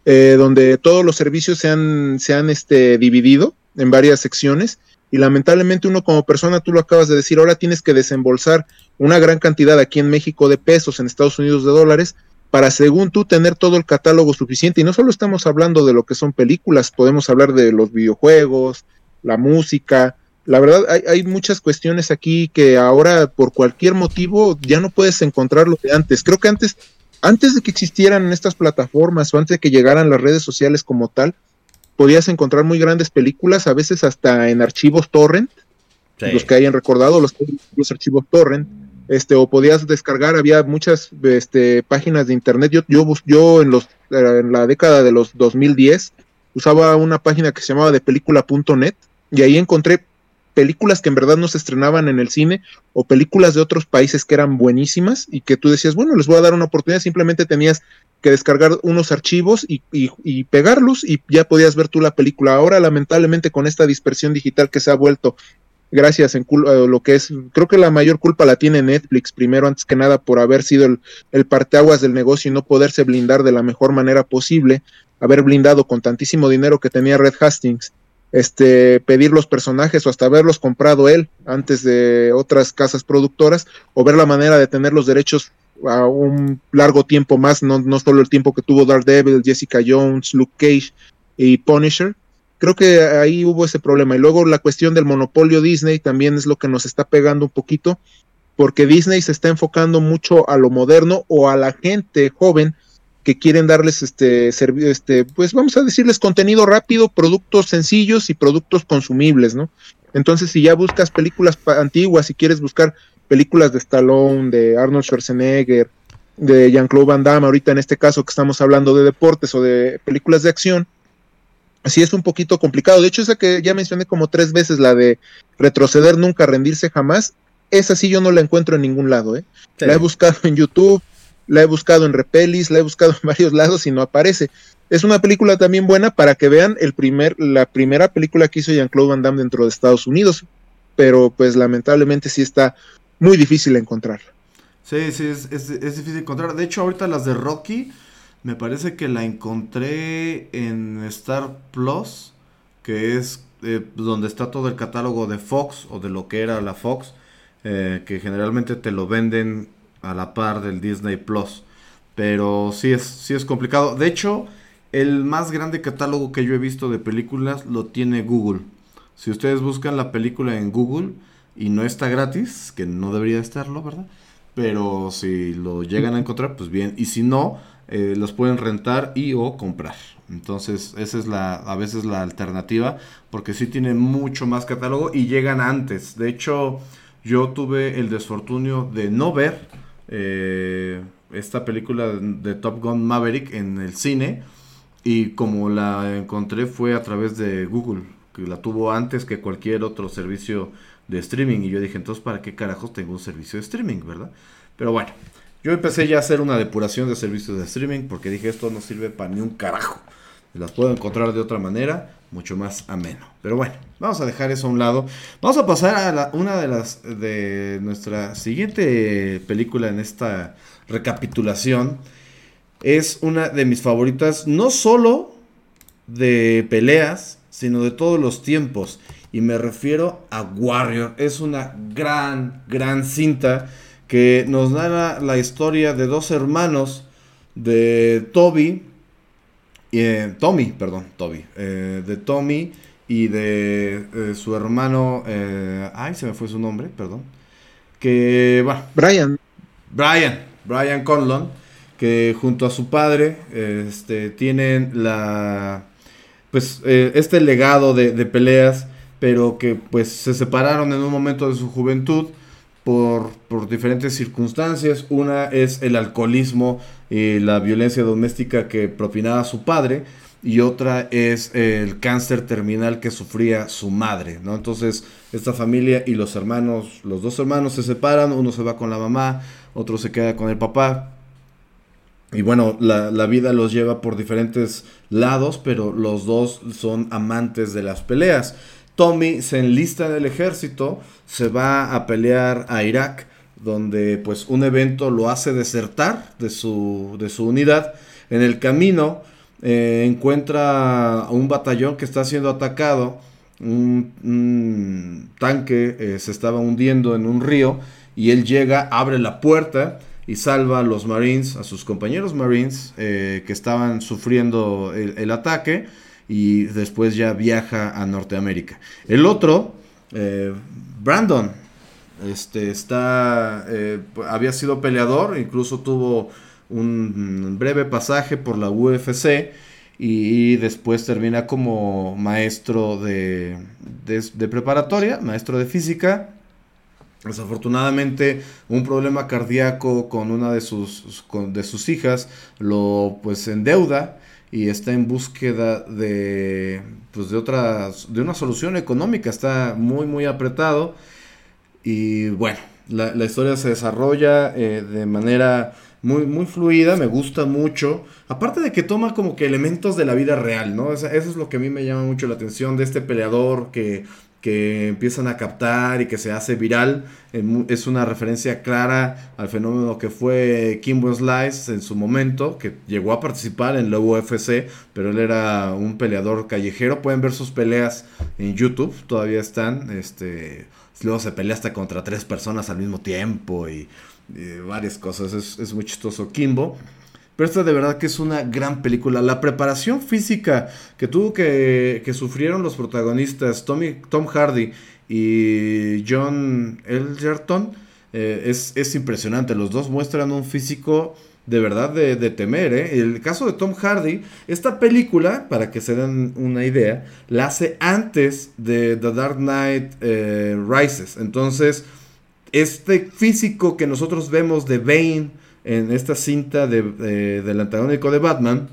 eh, donde todos los servicios se han, este, dividido en varias secciones y lamentablemente uno como persona, tú lo acabas de decir, ahora tienes que desembolsar una gran cantidad aquí en México de pesos, en Estados Unidos de dólares, para según tú tener todo el catálogo suficiente. Y no solo estamos hablando de lo que son películas, podemos hablar de los videojuegos, la música. La verdad, hay, hay muchas cuestiones aquí que ahora por cualquier motivo ya no puedes encontrar lo de antes. Creo que antes antes de que existieran estas plataformas o antes de que llegaran las redes sociales como tal, podías encontrar muy grandes películas, a veces hasta en archivos torrent, los que hayan recordado, los, los, archivos torrent, este, o podías descargar, había muchas este, páginas de internet, yo, yo, yo en, los, en la década de los 2010 usaba una página que se llamaba de película.net y ahí encontré películas que en verdad no se estrenaban en el cine o películas de otros países que eran buenísimas y que tú decías, bueno, les voy a dar una oportunidad, simplemente tenías que descargar unos archivos y, y, pegarlos y ya podías ver tú la película. Ahora, lamentablemente, con esta dispersión digital que se ha vuelto, gracias en eh, lo que es, creo que la mayor culpa la tiene Netflix, primero, antes que nada, por haber sido el, el parteaguas del negocio y no poderse blindar de la mejor manera posible, haber blindado con tantísimo dinero que tenía Red Hastings este, pedir los personajes o hasta haberlos comprado él antes de otras casas productoras o ver la manera de tener los derechos a un largo tiempo más, no, no solo el tiempo que tuvo Daredevil, Jessica Jones, Luke Cage y Punisher. Creo que ahí hubo ese problema. Y luego la cuestión del monopolio Disney también es lo que nos está pegando un poquito, porque Disney se está enfocando mucho a lo moderno o a la gente joven que quieren darles este, este, pues vamos a decirles contenido rápido, productos sencillos y productos consumibles, ¿no? Entonces, si ya buscas películas antiguas, si quieres buscar películas de Stallone, de Arnold Schwarzenegger, de Jean-Claude Van Damme, ahorita en este caso que estamos hablando de deportes o de películas de acción, así es un poquito complicado. De hecho, esa que ya mencioné como tres veces, la de retroceder nunca, rendirse jamás, esa sí yo no la encuentro en ningún lado, ¿eh? La he buscado en YouTube, la he buscado en Repelis, la he buscado en varios lados y no aparece. Es una película también buena para que vean el primer, la primera película que hizo Jean-Claude Van Damme dentro de Estados Unidos, pero pues lamentablemente sí está muy difícil encontrarla. Sí, sí, es, difícil encontrar. De hecho, ahorita las de Rocky, me parece que la encontré en Star Plus, que es eh, donde está todo el catálogo de Fox o de lo que era la Fox, eh, que generalmente te lo venden a la par del Disney Plus. Pero sí es, sí es complicado. De hecho, el más grande catálogo que yo he visto de películas lo tiene Google. Si ustedes buscan la película en Google y no está gratis, que no debería estarlo, ¿verdad? Pero si lo llegan a encontrar, pues bien. Y si no, eh, los pueden rentar y o comprar. Entonces, esa es la, a veces la alternativa, porque sí tiene mucho más catálogo y llegan antes. De hecho, yo tuve el desfortunio de no ver eh, esta película de Top Gun Maverick en el cine y como la encontré fue a través de Google, que la tuvo antes que cualquier otro servicio de streaming y yo dije, entonces, ¿para qué carajos tengo un servicio de streaming, verdad? Pero bueno, yo empecé ya a hacer una depuración de servicios de streaming porque dije, esto no sirve para ni un carajo. Las puedo encontrar de otra manera, mucho más ameno. Pero bueno, vamos a dejar eso a un lado. Vamos a pasar a una de las de nuestra siguiente película en esta recapitulación. Es una de mis favoritas, no solo de peleas, sino de todos los tiempos. Y me refiero a Warrior. Es una gran, gran cinta que nos narra la historia de dos hermanos de Toby eh, Tommy, perdón, Toby, eh, de Tommy y de eh, su hermano, ay, se me fue su nombre, perdón, que, bueno, Brian. Brian, Brian Conlon, que junto a su padre, este, tienen la, pues, este legado de, de peleas, pero que, pues, se separaron en un momento de su juventud, por, diferentes circunstancias. Una es el alcoholismo y la violencia doméstica que propinaba su padre. Y otra es el cáncer terminal que sufría su madre, ¿no? Entonces, esta familia y los hermanos, los dos hermanos se separan, uno se va con la mamá, otro se queda con el papá. Y bueno, la, la vida los lleva por diferentes lados, pero los dos son amantes de las peleas. Tommy se enlista en el ejército, se va a pelear a Irak, donde pues un evento lo hace desertar de su, de su unidad. En el camino eh, encuentra un batallón que está siendo atacado, un, tanque eh, se estaba hundiendo en un río y él llega, abre la puerta y salva a los Marines, a sus compañeros Marines eh, que estaban sufriendo el ataque y después ya viaja a Norteamérica. El otro, eh, Brandon, este, está, eh, había sido peleador, incluso tuvo un breve pasaje por la UFC y después termina como maestro de, de, preparatoria, maestro de física. Desafortunadamente, un problema cardíaco con una de sus, de sus hijas lo pues endeuda y está en búsqueda de pues de otras de una solución económica está muy muy apretado y bueno la, historia se desarrolla eh, de manera muy, muy fluida, me gusta mucho. Aparte de que toma como que elementos de la vida real, ¿no? eso es lo que a mí me llama mucho la atención de este peleador que que empiezan a captar y que se hace viral. Es una referencia clara al fenómeno que fue Kimbo Slice en su momento, que llegó a participar en la UFC, pero él era un peleador callejero. Pueden ver sus peleas en YouTube, todavía están. Este, luego se pelea hasta contra tres personas al mismo tiempo y, varias cosas. Es, es muy chistoso Kimbo. Pero esta de verdad que es una gran película. La preparación física que tuvo que, que sufrieron los protagonistas, Tommy, Tom Hardy y John Elgerton, eh, es, es, impresionante. Los dos muestran un físico de verdad de, temer. ¿eh? El caso de Tom Hardy, esta película, para que se den una idea, la hace antes de The Dark Knight eh, Rises. Entonces, este físico que nosotros vemos de Bane, en esta cinta de, del antagónico de Batman,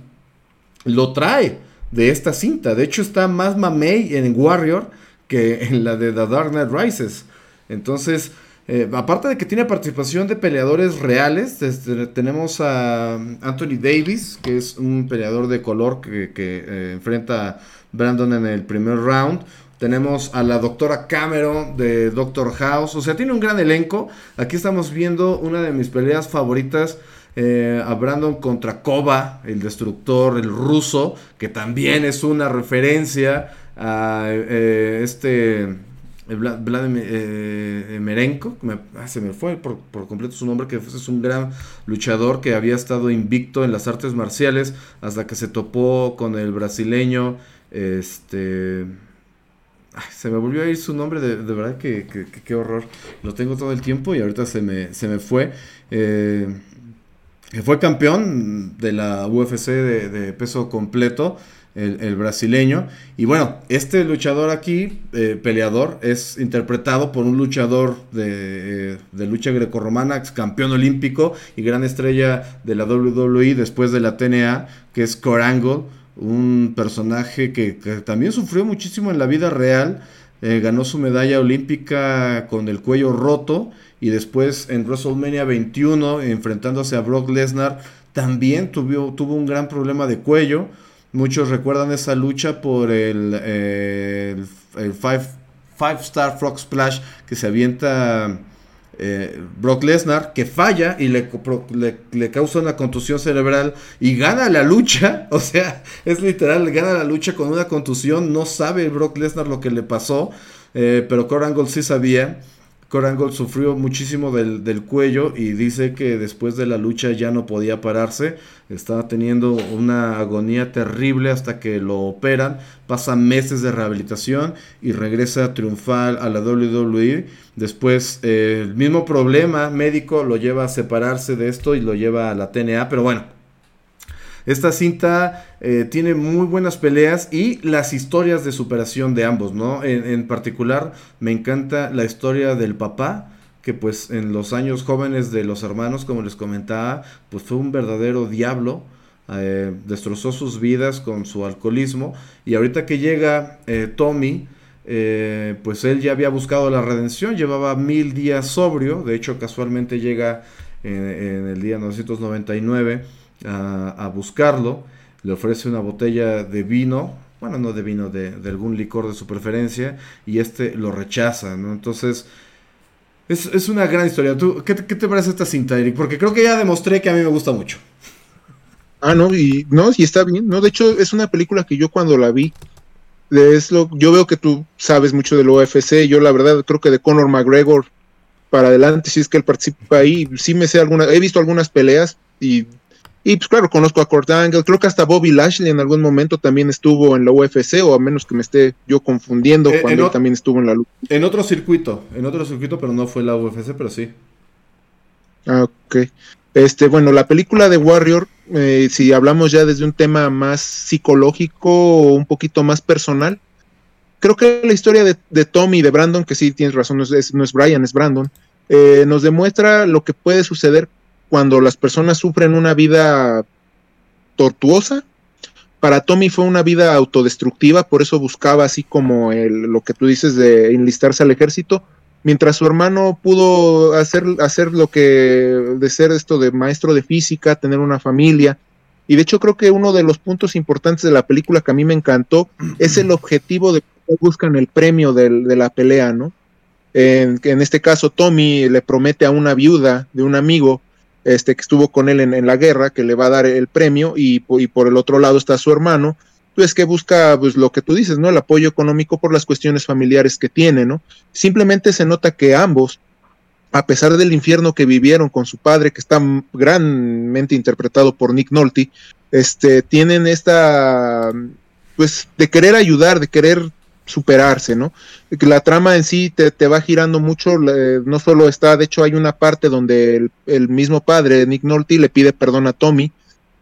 lo trae de esta cinta. De hecho, está más mamey en Warrior que en la de The Dark Knight Rises. Entonces, eh, aparte de que tiene participación de peleadores reales, este, tenemos a Anthony Davis, que es un peleador de color que, eh, enfrenta a Brandon en el primer round. Tenemos a la doctora Cameron de Doctor House. O sea, tiene un gran elenco. Aquí estamos viendo una de mis peleas favoritas. Eh, a Brandon contra Koba, el destructor, el ruso, que también es una referencia a eh, este eh, Vladimir Merenko, ah, se me fue por, completo su nombre, que es un gran luchador que había estado invicto en las artes marciales hasta que se topó con el brasileño, este, se me volvió a ir su nombre, de, verdad que, qué horror. Lo tengo todo el tiempo y ahorita se me, se me fue. Eh, fue campeón de la UFC de, peso completo, el, brasileño. Y bueno, este luchador aquí, eh, peleador, es interpretado por un luchador de, de lucha grecorromana, ex campeón olímpico y gran estrella de la WWE después de la TNA, que es Corangle un personaje que, también sufrió muchísimo en la vida real. Eh, ganó su medalla olímpica con el cuello roto y después en WrestleMania 21 enfrentándose a Brock Lesnar también tuvo, tuvo un gran problema de cuello. Muchos recuerdan esa lucha por el, eh, el, five, five, Star Frog Splash que se avienta eh, Brock Lesnar, que falla y le, le, causa una contusión cerebral y gana la lucha. O sea, es literal, gana la lucha con una contusión. No sabe Brock Lesnar lo que le pasó, eh, pero Corangle sí sabía. Corangle sufrió muchísimo del, del, cuello y dice que después de la lucha ya no podía pararse, estaba teniendo una agonía terrible hasta que lo operan, pasa meses de rehabilitación y regresa triunfal a la WWE. Después eh, el mismo problema médico lo lleva a separarse de esto y lo lleva a la TNA, pero bueno, esta cinta eh, tiene muy buenas peleas y las historias de superación de ambos, ¿no? En, particular me encanta la historia del papá, que pues en los años jóvenes de los hermanos, como les comentaba, pues fue un verdadero diablo. Eh, destrozó sus vidas con su alcoholismo y ahorita que llega eh, Tommy, pues él ya había buscado la redención, llevaba mil días sobrio, de hecho casualmente llega en el día 999 a, buscarlo, le ofrece una botella de vino, bueno, no de vino, de, algún licor de su preferencia, y este lo rechaza, ¿no? Entonces, es, una gran historia. ¿Tú, qué, te parece esta cinta, Eric? Porque creo que ya demostré que a mí me gusta mucho. Ah, no, y no, y está bien, ¿no? De hecho, es una película que yo cuando la vi, es lo, yo veo que tú sabes mucho del UFC, yo la verdad creo que de Conor McGregor para adelante, si es que él participa ahí, sí me sé alguna, he visto algunas peleas y y pues claro, conozco a Kurt Angle, creo que hasta Bobby Lashley en algún momento también estuvo en la UFC, o a menos que me esté yo confundiendo eh, cuando él también estuvo en la lucha. En otro circuito, en otro circuito, pero no fue la UFC, pero sí. Ah, ok. Este, bueno, la película de Warrior, eh, si hablamos ya desde un tema más psicológico o un poquito más personal, creo que la historia de, Tommy y de Brandon, que sí tienes razón, no es, no es Brian, es Brandon, eh, nos demuestra lo que puede suceder cuando las personas sufren una vida tortuosa. Para Tommy fue una vida autodestructiva, por eso buscaba así como el, lo que tú dices de enlistarse al ejército, mientras su hermano pudo hacer, hacer lo que de ser esto de maestro de física, tener una familia. Y de hecho creo que uno de los puntos importantes de la película que a mí me encantó es el objetivo de que buscan el premio de la pelea, ¿no? En, en, este caso, Tommy le promete a una viuda de un amigo este, que estuvo con él en, la guerra, que le va a dar el premio, y, por el otro lado está su hermano, pues que busca pues lo que tú dices, ¿no? El apoyo económico por las cuestiones familiares que tiene, ¿no? Simplemente se nota que ambos, a pesar del infierno que vivieron con su padre, que está granmente interpretado por Nick Nolte, este, tienen esta, pues, de querer ayudar, de querer superarse, ¿no? La trama en sí te, te va girando mucho, no solo está, de hecho hay una parte donde el, mismo padre, Nick Nolte, le pide perdón a Tommy,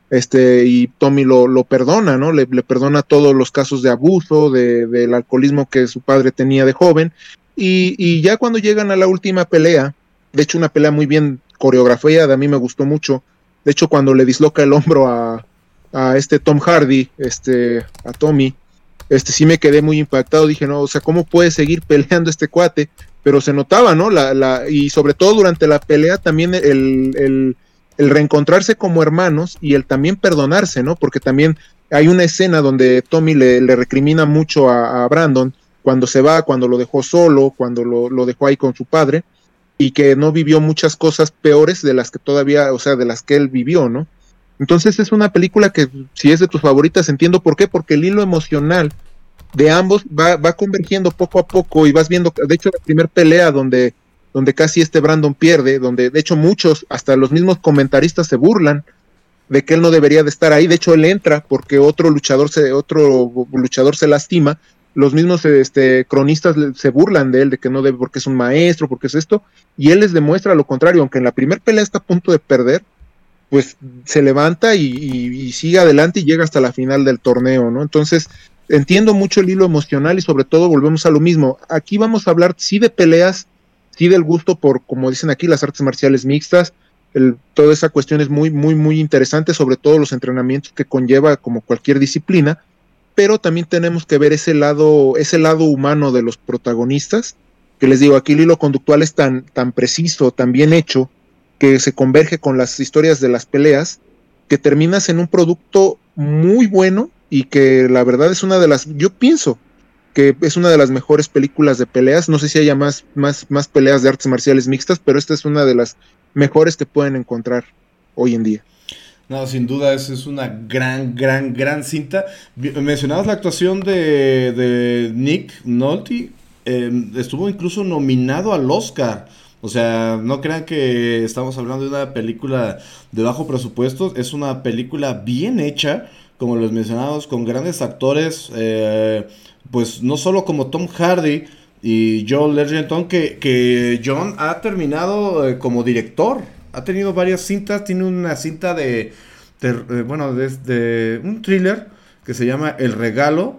este, y Tommy lo, lo perdona, ¿no? Le, perdona todos los casos de abuso, de, del alcoholismo que su padre tenía de joven, y, y, ya cuando llegan a la última pelea, de hecho una pelea muy bien coreografiada, a mí me gustó mucho, de hecho cuando le disloca el hombro a, a este Tom Hardy, este, a Tommy, este sí me quedé muy impactado, dije, no, o sea, ¿cómo puede seguir peleando este cuate? Pero se notaba, ¿no? La, la, y sobre todo durante la pelea también el, el, el reencontrarse como hermanos y el también perdonarse, ¿no? Porque también hay una escena donde Tommy le, recrimina mucho a, Brandon cuando se va, cuando lo dejó solo, cuando lo, lo, dejó ahí con su padre, y que no vivió muchas cosas peores de las que todavía, o sea, de las que él vivió, ¿no? Entonces es una película que si es de tus favoritas entiendo por qué, porque el hilo emocional de ambos va, va convergiendo poco a poco y vas viendo, de hecho la primera pelea donde, donde casi este Brandon pierde, donde de hecho muchos, hasta los mismos comentaristas se burlan de que él no debería de estar ahí, de hecho él entra porque otro luchador se, otro luchador se lastima. Los mismos este, cronistas se burlan de él, de que no debe, porque es un maestro, porque es esto, y él les demuestra lo contrario, aunque en la primera pelea está a punto de perder, pues se levanta y, sigue adelante y llega hasta la final del torneo, ¿no? Entonces, entiendo mucho el hilo emocional y sobre todo volvemos a lo mismo. Aquí vamos a hablar sí de peleas, sí del gusto por, como dicen aquí, las artes marciales mixtas, toda esa cuestión es muy, muy, muy interesante, sobre todo los entrenamientos que conlleva como cualquier disciplina, pero también tenemos que ver ese lado, ese lado humano de los protagonistas, que les digo, aquí el hilo conductual es tan, tan preciso, tan bien hecho, que se converge con las historias de las peleas, que terminas en un producto muy bueno y que la verdad es una de las, yo pienso que es una de las mejores películas de peleas, no sé si haya más, más, más peleas de artes marciales mixtas, pero esta es una de las mejores que pueden encontrar hoy en día. No, sin duda, es, es una gran, gran, gran cinta. Mencionabas la actuación de, de Nick Nolte, em, estuvo incluso nominado al Oscar o sea, no crean que estamos hablando de una película de bajo presupuesto, es una película bien hecha, como los mencionamos, con grandes actores, eh, pues no solo como Tom Hardy y Joel Edgerton, que, que John ha terminado eh, como director, ha tenido varias cintas, tiene una cinta de, eh, bueno, de, un thriller que se llama El Regalo,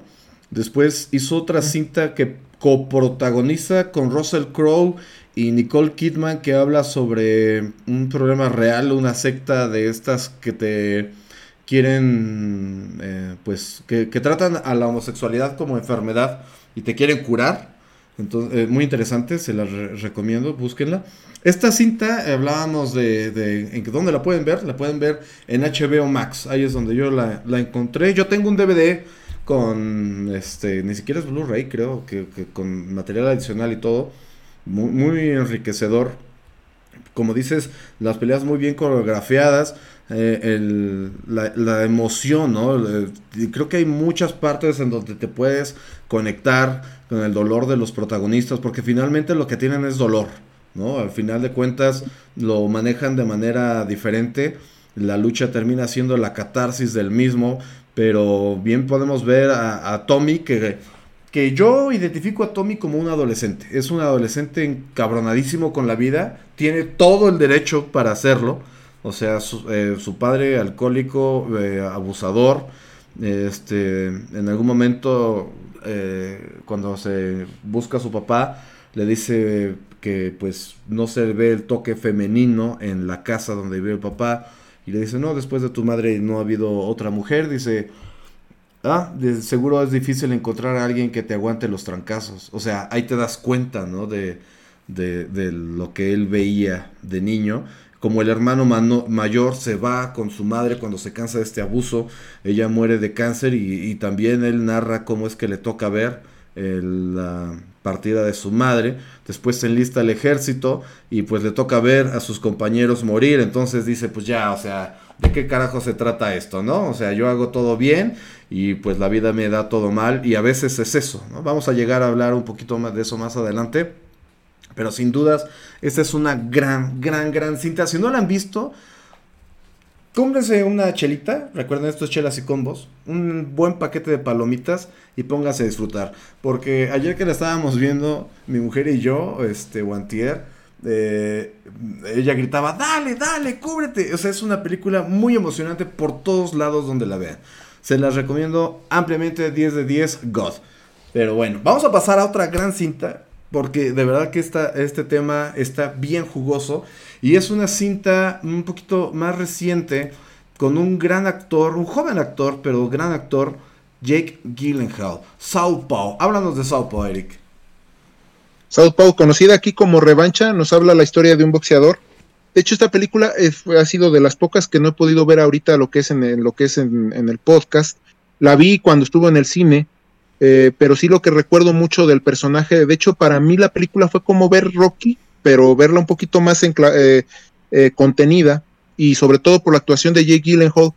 después hizo otra cinta que coprotagoniza con Russell Crowe y Nicole Kidman que habla sobre un problema real, una secta de estas que te quieren, eh, pues, que, tratan a la homosexualidad como enfermedad y te quieren curar. Entonces, eh, muy interesante, se la recomiendo, búsquenla. Esta cinta, hablábamos de, de, en dónde la pueden ver, la pueden ver en HBO Max, ahí es donde yo la, encontré. Yo tengo un DVD con, este, ni siquiera es Blu-ray, creo, que con material adicional y todo muy, enriquecedor. Como dices, las peleas muy bien coreografiadas, eh, la, emoción, ¿no? creo que hay muchas partes en donde te puedes conectar con el dolor de los protagonistas, porque finalmente lo que tienen es dolor, ¿no? Al final de cuentas lo manejan de manera diferente, la lucha termina siendo la catarsis del mismo, pero bien podemos ver a Tommy que que yo identifico a Tommy como un adolescente. Es un adolescente encabronadísimo con la vida, tiene todo el derecho para hacerlo. O sea, su, eh, padre alcohólico, eh, abusador, este, en algún momento eh, cuando se busca a su papá, le dice que pues no se ve el toque femenino en la casa donde vive el papá. Y le dice, no, después de tu madre no ha habido otra mujer. Dice, Ah, de seguro es difícil encontrar a alguien que te aguante los trancazos. O sea, ahí te das cuenta, ¿no? De, de, lo que él veía de niño. Como el hermano mayor se va con su madre cuando se cansa de este abuso, ella muere de cáncer y, también él narra cómo es que le toca ver la partida de su madre. Después se enlista el ejército y pues le toca ver a sus compañeros morir. Entonces dice, pues ya, o sea, ¿de qué carajo se trata esto, no? O sea, yo hago todo bien y pues la vida me da todo mal y a veces es eso, ¿no? Vamos a llegar a hablar un poquito más de eso más adelante, pero sin dudas, esta es una gran, gran, gran cinta. Si no la han visto, cómprense una chelita, recuerden estos chelas y combos, un buen paquete de palomitas y pónganse a disfrutar, porque ayer que la estábamos viendo, mi mujer y yo, este, Wantier, eh, ella gritaba, dale, dale, cúbrete. O sea, es una película muy emocionante por todos lados donde la vean. Se las recomiendo ampliamente 10 de 10 God. Pero bueno, vamos a pasar a otra gran cinta. Porque de verdad que esta, este tema está bien jugoso. Y es una cinta un poquito más reciente. Con un gran actor, un joven actor, pero gran actor. Jake Gyllenhaal. Southpaw. Háblanos de Southpaw, Eric. Southpaw, conocida aquí como Revancha, nos habla la historia de un boxeador de hecho, esta película ha sido de las pocas que no he podido ver ahorita lo que es en, lo que es en, el podcast. La vi cuando estuvo en el cine, eh, pero sí lo que recuerdo mucho del personaje. De hecho, para mí la película fue como ver Rocky, pero verla un poquito más eh, eh, contenida y sobre todo por la actuación de Jake Gyllenhaal,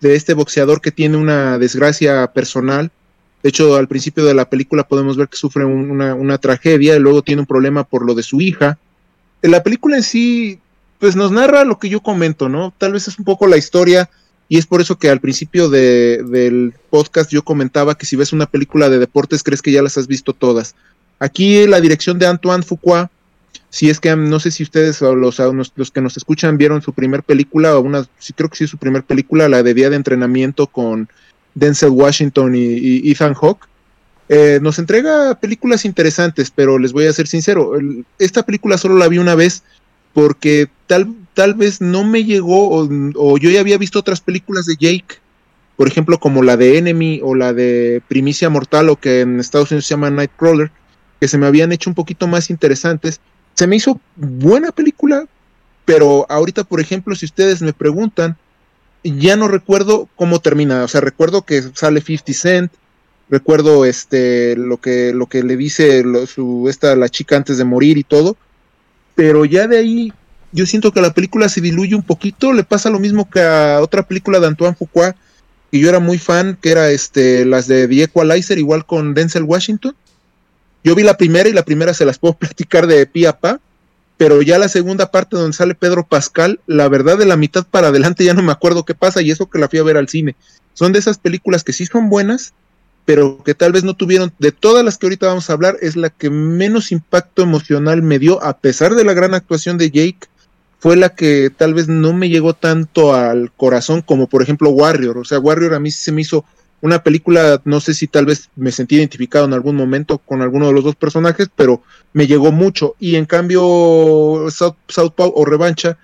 de este boxeador que tiene una desgracia personal. De hecho, al principio de la película podemos ver que sufre una, tragedia y luego tiene un problema por lo de su hija. La película en sí pues nos narra lo que yo comento, ¿no? Tal vez es un poco la historia y es por eso que al principio del podcast yo comentaba que si ves una película de deportes crees que ya las has visto todas. Aquí la dirección de Antoine Fuqua, si es que no sé si ustedes o los, los que nos escuchan vieron su primer película, o una, sí creo que sí su primer película, la de Día de Entrenamiento con Denzel Washington y, Ethan Hawke. Eh, nos entrega películas interesantes, pero les voy a ser sincero, esta película solo la vi una vez porque tal, tal vez no me llegó o, yo ya había visto otras películas de Jake, por ejemplo como la de Enemy o la de Primicia Mortal o que en Estados Unidos se llama Nightcrawler, que se me habían hecho un poquito más interesantes. Se me hizo buena película, pero ahorita, por ejemplo, si ustedes me preguntan, ya no recuerdo cómo termina, o sea, recuerdo que sale 50 Cent, recuerdo este lo que lo que le dice su esta la chica antes de morir y todo, pero ya de ahí yo siento que la película se diluye un poquito, le pasa lo mismo que a otra película de Antoine Fuqua, que yo era muy fan, que era este, las de The Equalizer, igual con Denzel Washington. Yo vi la primera y la primera se las puedo platicar de pie a pa, pero ya la segunda parte donde sale Pedro Pascal, la verdad de la mitad para adelante ya no me acuerdo qué pasa y eso que la fui a ver al cine. Son de esas películas que sí son buenas, pero que tal vez no tuvieron, de todas las que ahorita vamos a hablar, es la que menos impacto emocional me dio, a pesar de la gran actuación de Jake, fue la que tal vez no me llegó tanto al corazón como por ejemplo Warrior, o sea, Warrior a mí se me hizo una película, no sé si tal vez me sentí identificado en algún momento con alguno de los dos personajes, pero me llegó mucho, y en cambio South, Southpaw o Revancha,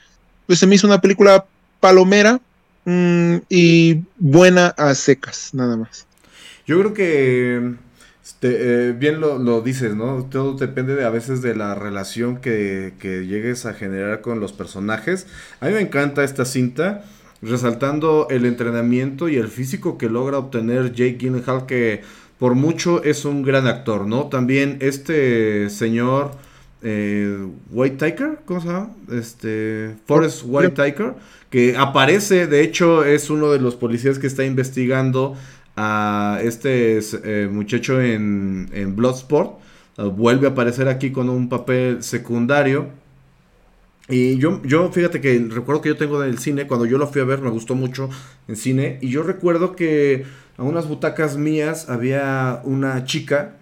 pues se me hizo una película palomera mm, y buena a secas, nada más. Yo creo que este, eh, bien lo, dices, ¿no? Todo depende de, a veces de la relación que, llegues a generar con los personajes. A mí me encanta esta cinta, resaltando el entrenamiento y el físico que logra obtener Jake Gyllenhaal, que por mucho es un gran actor, ¿no? También este señor eh, White Tiger, ¿cómo se llama? Este, Forrest White Tiger, que aparece, de hecho es uno de los policías que está investigando a este eh, muchacho en, en Bloodsport. Uh, vuelve a aparecer aquí con un papel secundario. Y yo, yo, fíjate que recuerdo que yo tengo del cine, cuando yo lo fui a ver, me gustó mucho en cine. Y yo recuerdo que a unas butacas mías había una chica.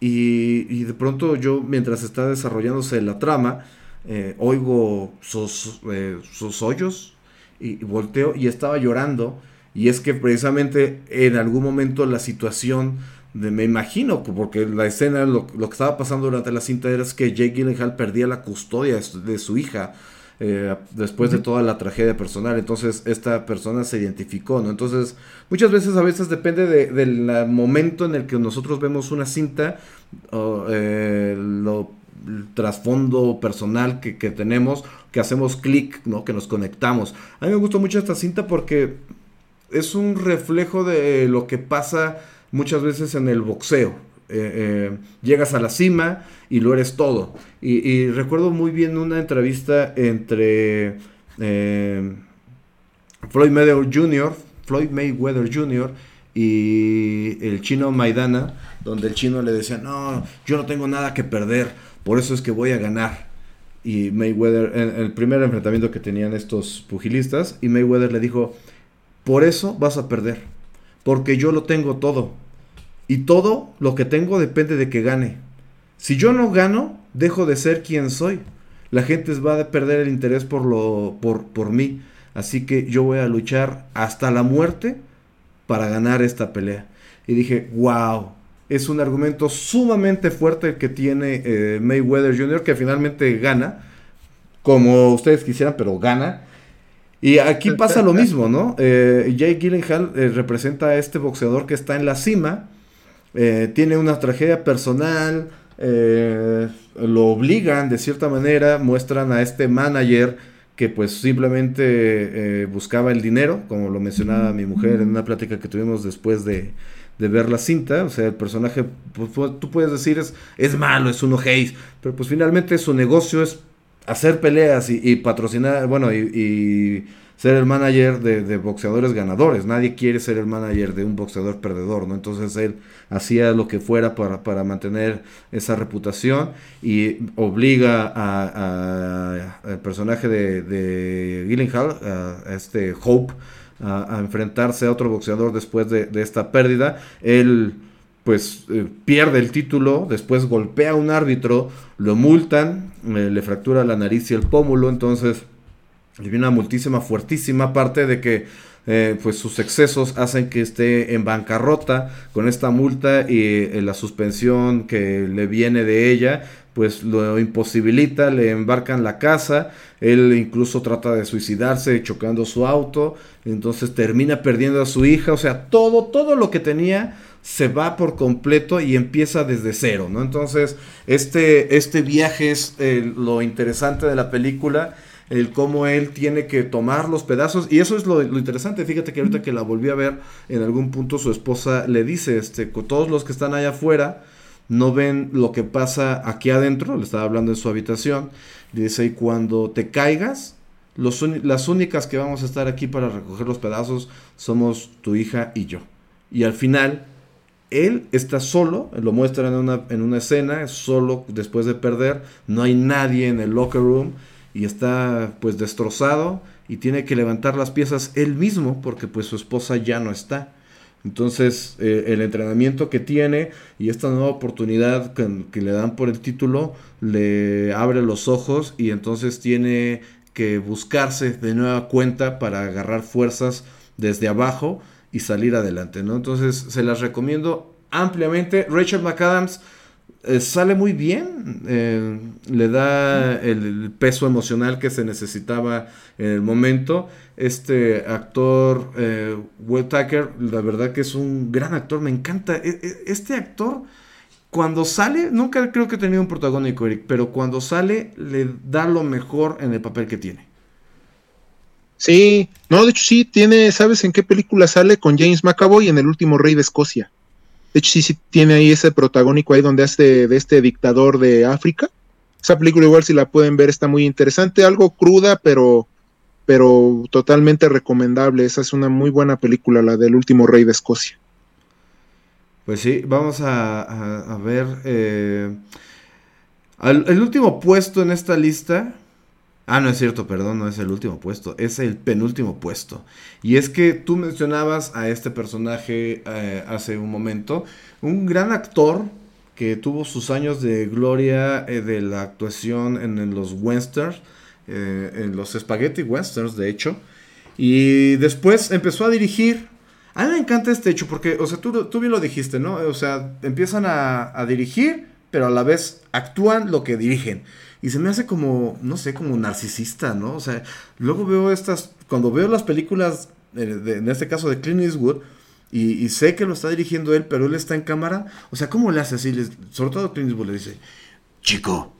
Y, de pronto yo, mientras está desarrollándose la trama, eh, oigo sus, eh, sus hoyos y volteo y estaba llorando y es que precisamente en algún momento la situación, de, me imagino, porque la escena, lo, que estaba pasando durante la cinta era que Jake Gyllenhaal perdía la custodia de su hija. Eh, después de toda la tragedia personal. Entonces esta persona se identificó, ¿no? Entonces muchas veces a veces depende del momento en el que nosotros vemos una cinta, eh, lo el trasfondo personal que, que, tenemos, que hacemos clic, ¿no? Que nos conectamos. A mí me gustó mucho esta cinta porque es un reflejo de lo que pasa muchas veces en el boxeo. Eh, eh, llegas a la cima y lo eres todo. Y, recuerdo muy bien una entrevista entre eh, Floyd Mayweather Jr., Floyd Mayweather Jr. y el chino Maidana, donde el chino le decía, no, yo no tengo nada que perder, por eso es que voy a ganar. Y Mayweather, en el primer enfrentamiento que tenían estos pugilistas, y Mayweather le dijo, por eso vas a perder. Porque yo lo tengo todo. Y todo lo que tengo depende de que gane. Si yo no gano, dejo de ser quien soy. La gente va a perder el interés por, lo, por, por mí. Así que yo voy a luchar hasta la muerte para ganar esta pelea. Y dije, wow, es un argumento sumamente fuerte el que tiene eh, Mayweather Jr., que finalmente gana, como ustedes quisieran, pero gana. Y aquí pasa lo mismo, ¿no? Eh, Jake Gyllenhaal eh, representa a este boxeador que está en la cima, eh, tiene una tragedia personal, eh, lo obligan de cierta manera, muestran a este manager que pues simplemente buscaba el dinero, como lo mencionaba mi mujer en una plática que tuvimos después de, ver la cinta, o sea, el personaje, pues, tú puedes decir es, es malo, es un ojéis, pero pues finalmente su negocio es hacer peleas y, patrocinar, bueno, y, ser el manager de, boxeadores ganadores. Nadie quiere ser el manager de un boxeador perdedor, ¿no? Entonces él hacía lo que fuera para, para mantener esa reputación y obliga al personaje de, de a, este Hope, a, enfrentarse a otro boxeador después de, esta pérdida. Él pues eh, pierde el título, después golpea a un árbitro, lo multan, eh, le fractura la nariz y el pómulo, entonces le viene una multísima fuertísima, aparte de que eh, pues sus excesos hacen que esté en bancarrota con esta multa y la suspensión que le viene de ella pues lo imposibilita, le embarcan la casa, él incluso trata de suicidarse chocando su auto, entonces termina perdiendo a su hija, o sea, todo, todo lo que tenía se va por completo y empieza desde cero, ¿no? Entonces, este, este viaje es eh, lo interesante de la película el cómo él tiene que tomar los pedazos. Y eso es lo, interesante. Fíjate que ahorita que la volví a ver, en algún punto su esposa le dice, este, todos los que están allá afuera no ven lo que pasa aquí adentro, le estaba hablando en su habitación, dice, y cuando te caigas, los las únicas que vamos a estar aquí para recoger los pedazos somos tu hija y yo. Y al final, él está solo, lo muestran en una, en una escena, solo después de perder, no hay nadie en el locker room y está pues destrozado y tiene que levantar las piezas él mismo porque pues su esposa ya no está. Entonces eh, el entrenamiento que tiene y esta nueva oportunidad que, le dan por el título le abre los ojos y entonces tiene que buscarse de nueva cuenta para agarrar fuerzas desde abajo y salir adelante, ¿no? Entonces se las recomiendo ampliamente. Rachel McAdams eh, sale muy bien, eh, le da el, peso emocional que se necesitaba en el momento. Este actor, eh, Will Tucker, la verdad que es un gran actor, me encanta. E, e, este actor, cuando sale, nunca creo que ha tenido un protagónico, Eric, pero cuando sale le da lo mejor en el papel que tiene. Sí, no, de hecho sí, tiene, ¿sabes en qué película sale con James McAvoy en El último rey de Escocia? De hecho, sí, sí tiene ahí ese protagónico ahí donde hace de este dictador de África. Esa película igual si la pueden ver está muy interesante, algo cruda, pero, pero totalmente recomendable. Esa es una muy buena película, la del último rey de Escocia. Pues sí, vamos a, ver. Eh, el último puesto en esta lista Ah, no es cierto, perdón, no es el último puesto, es el penúltimo puesto. Y es que tú mencionabas a este personaje eh, hace un momento, un gran actor que tuvo sus años de gloria eh, de la actuación en, los westerns, eh, en los spaghetti westerns, de hecho, y después empezó a dirigir. A mí me encanta este hecho porque, o sea, tú, tú bien lo dijiste, ¿no? O sea, empiezan a, a dirigir, pero a la vez actúan lo que dirigen. Y se me hace como, no sé, como narcisista, ¿no? O sea, luego veo estas, cuando veo las películas, en este caso de Clint Eastwood, y, sé que lo está dirigiendo él, pero él está en cámara, o sea, ¿cómo le hace así? sobre todo Clint Eastwood le dice, chico,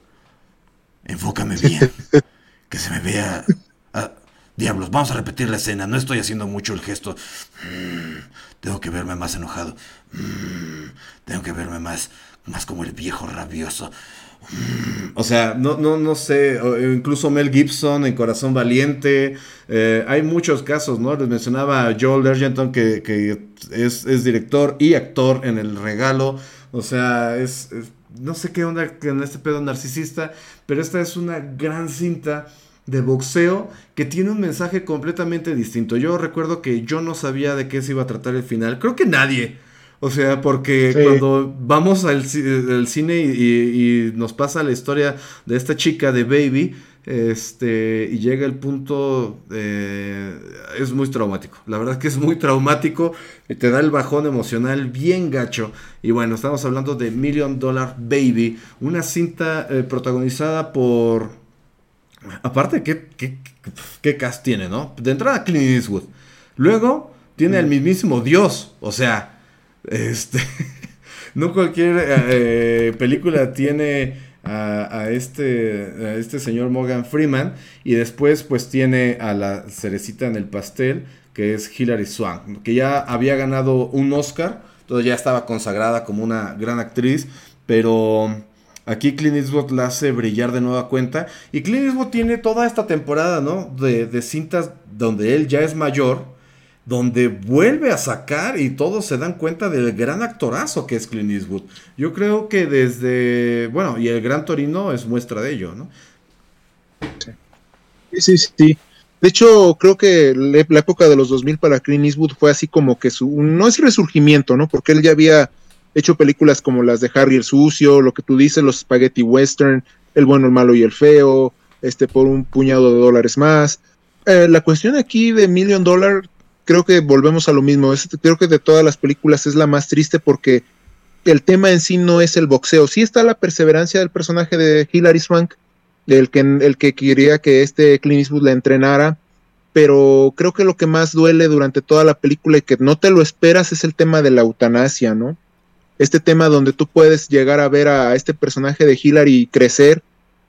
enfócame bien, que se me vea... Ah, diablos, vamos a repetir la escena, no estoy haciendo mucho el gesto. Mm, tengo que verme más enojado. Mm, tengo que verme más, más como el viejo rabioso. O sea, no, no, no sé, incluso Mel Gibson en Corazón Valiente, eh, hay muchos casos, ¿no? Les mencionaba a Joel Ergenton que, es, director y actor en El Regalo, o sea, es, no sé qué onda en este pedo narcisista, pero esta es una gran cinta de boxeo que tiene un mensaje completamente distinto. Yo recuerdo que yo no sabía de qué se iba a tratar el final, creo que nadie. O sea, porque cuando vamos al, cine y, nos pasa la historia de esta chica de Baby, este, y llega el punto, eh, es muy traumático. La verdad que es muy traumático, y te da el bajón emocional bien gacho. Y bueno, estamos hablando de Million Dollar Baby, una cinta eh, protagonizada por... Aparte, ¿qué, qué, qué, cast tiene, no? De entrada, Clint Eastwood. Luego, tiene al mismísimo Dios, o sea... Este, no cualquier eh, película tiene a, este, este señor Morgan Freeman y después pues tiene a la cerecita en el pastel que es Hilary Swank, que ya había ganado un Oscar, entonces ya estaba consagrada como una gran actriz, pero aquí Clint Eastwood la hace brillar de nueva cuenta y Clint Eastwood tiene toda esta temporada, ¿no? De, de cintas donde él ya es mayor donde vuelve a sacar y todos se dan cuenta del gran actorazo que es Clint Eastwood. Yo creo que desde, bueno, y el Gran Torino es muestra de ello, ¿no? Sí, sí, sí. De hecho, creo que la época de los 2000 para Clint Eastwood fue así como que su, no es resurgimiento, ¿no? Porque él ya había hecho películas como las de Harry el Sucio, lo que tú dices, los Spaghetti Western, El bueno, el malo y el feo, este por un puñado de dólares más. Eh, la cuestión aquí de Million Dollar, creo que volvemos a lo mismo. creo que de todas las películas es la más triste porque el tema en sí no es el boxeo. Sí está la perseverancia del personaje de Hilary Swank, el que, el que quería que este Clint Eastwood le entrenara, pero creo que lo que más duele durante toda la película y que no te lo esperas es el tema de la eutanasia, ¿no? Este tema donde tú puedes llegar a ver a este personaje de Hillary crecer.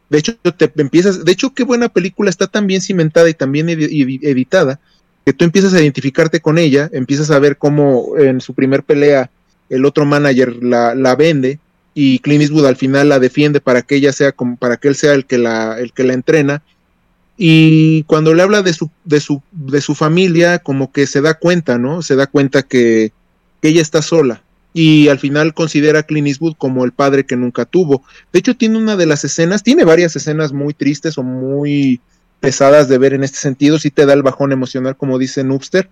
De hecho, te empiezas, de hecho, qué buena película está tan bien cimentada y tan bien editada, que tú empiezas a identificarte con ella, empiezas a ver cómo en su primer pelea el otro manager la, la vende y Clint Eastwood al final la defiende para que ella sea como para que él sea el que la el que la entrena. Y cuando le habla de su de su de su familia como que se da cuenta no se da cuenta que, ella está sola y al final considera a Clint Eastwood como el padre que nunca tuvo. De hecho tiene una de las escenas tiene varias escenas muy tristes o muy pesadas de ver en este sentido si te da el bajón emocional como dice Noobster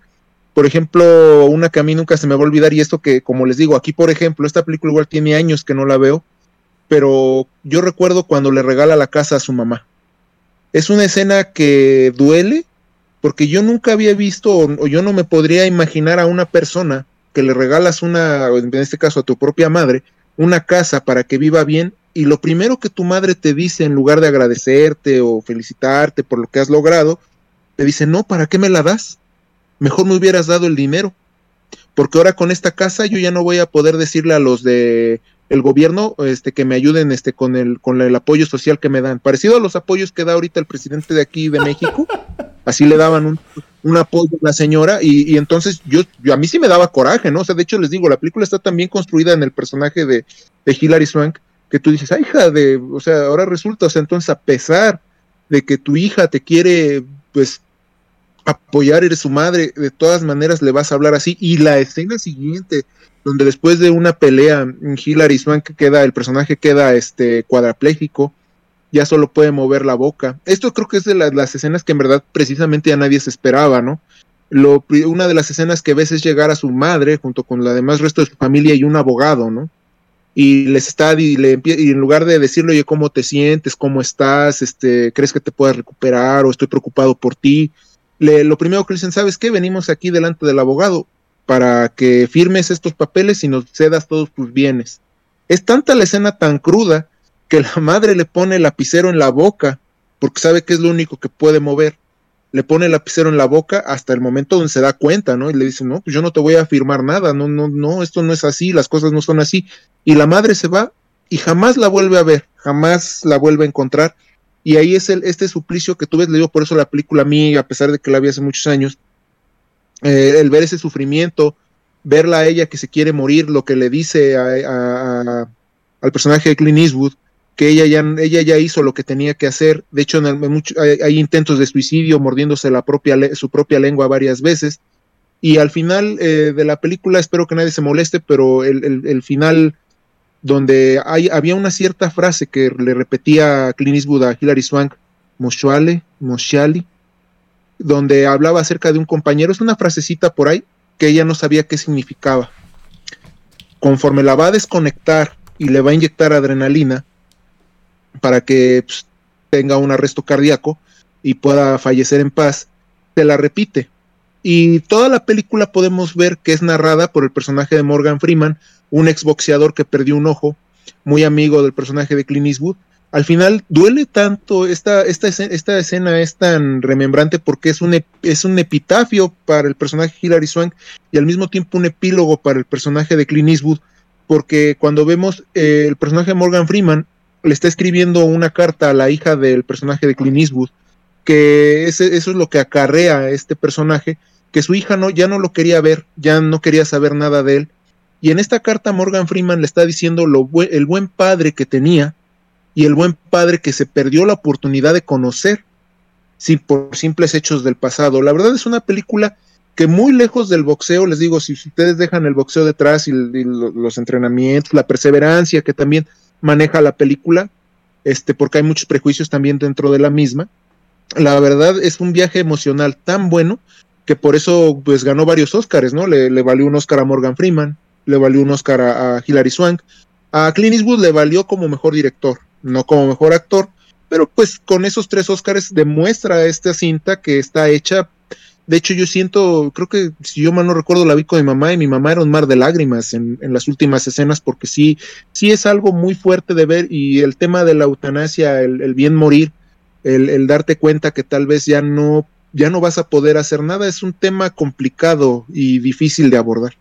por ejemplo, una que a mí nunca se me va a olvidar, y esto que, como les digo, aquí, por ejemplo, esta película igual tiene años que no la veo, pero yo recuerdo cuando le regala la casa a su mamá. Es una escena que duele, porque yo nunca había visto, o, yo no me podría imaginar a una persona que le regalas una, en este caso a tu propia madre, una casa para que viva bien, y lo primero que tu madre te dice, en lugar de agradecerte o felicitarte por lo que has logrado, te dice, no, ¿para qué me la das? mejor me hubieras dado el dinero, porque ahora con esta casa yo ya no voy a poder decirle a los de el gobierno este que me ayuden este con el con el apoyo social que me dan, parecido a los apoyos que da ahorita el presidente de aquí de México, así le daban un, un apoyo a la señora y, entonces yo, yo a mí sí me daba coraje, ¿no? O sea, de hecho les digo, la película está tan construida en el personaje de, de Hilary Swank que tú dices, ay, hija de, o sea, ahora resulta, o sea, entonces a pesar de que tu hija te quiere, pues, apoyar, eres su madre, de todas maneras le vas a hablar así. Y la escena siguiente, donde después de una pelea, Hilary Swank queda, el personaje queda este cuadraplégico, ya solo puede mover la boca. Esto creo que es de las escenas que en verdad precisamente a nadie se esperaba, ¿no? Lo, una de las escenas que ves es llegar a su madre junto con la demás resto de su familia y un abogado, ¿no? Y les está, y, le, y en lugar de decirle, oye, ¿cómo te sientes? ¿Cómo estás? Este, ¿Crees que te puedas recuperar? ¿O estoy preocupado por ti? lo primero que dicen, ¿sabes qué? Venimos aquí delante del abogado para que firmes estos papeles y nos cedas todos tus bienes. Es tanta la escena tan cruda que la madre le pone el lapicero en la boca porque sabe que es lo único que puede mover. Le pone el lapicero en la boca hasta el momento donde se da cuenta, ¿no? Y le dice, no, pues yo no te voy a firmar nada, no, no, no, esto no es así, las cosas no son así. Y la madre se va y jamás la vuelve a ver, jamás la vuelve a encontrar y ahí es el, este suplicio que tú ves, le digo por eso la película a mí, a pesar de que la vi hace muchos años, eh, el ver ese sufrimiento, verla a ella que se quiere morir, lo que le dice a, al personaje de Clint Eastwood, que ella ya, ella ya hizo lo que tenía que hacer, de hecho hay, intentos de suicidio mordiéndose la propia, su propia lengua varias veces, y al final eh, de la película, espero que nadie se moleste, pero el, el, final donde había una cierta frase que le repetía Clint Eastwood a Hilary Swank, Moshuale, Moshali, donde hablaba acerca de un compañero, es una frasecita por ahí que ella no sabía qué significaba. Conforme la va a desconectar y le va a inyectar adrenalina para que pues, tenga un arresto cardíaco y pueda fallecer en paz, se la repite. Y toda la película podemos ver que es narrada por el personaje de Morgan Freeman, un exboxeador que perdió un ojo, muy amigo del personaje de Clint Eastwood. Al final duele tanto, esta, esta, esta escena es tan remembrante porque es un, es un epitafio para el personaje Hilary Swank y al mismo tiempo un epílogo para el personaje de Clint Eastwood, porque cuando vemos eh, el personaje de Morgan Freeman le está escribiendo una carta a la hija del personaje de Clint Eastwood, que ese, eso es lo que acarrea a este personaje, que su hija no, ya no lo quería ver, ya no quería saber nada de él, y en esta carta Morgan Freeman le está diciendo lo el buen padre que tenía y el buen padre que se perdió la oportunidad de conocer por simples hechos del pasado. La verdad es una película que muy lejos del boxeo, les digo, si ustedes dejan el boxeo detrás y, los entrenamientos, la perseverancia que también maneja la película, este, porque hay muchos prejuicios también dentro de la misma, la verdad es un viaje emocional tan bueno que por eso pues ganó varios Oscars, ¿no? Le, valió un Oscar a Morgan Freeman, le valió un Oscar a, Hilary Swank, a Clint Eastwood le valió como mejor director, no como mejor actor, pero pues con esos tres Oscars demuestra esta cinta que está hecha. De hecho, yo siento, creo que si yo mal no recuerdo, la vi con mi mamá y mi mamá era un mar de lágrimas en, las últimas escenas porque sí, sí es algo muy fuerte de ver y el tema de la eutanasia, el, el bien morir, el, el, darte cuenta que tal vez ya no ya no vas a poder hacer nada. Es un tema complicado y difícil de abordar.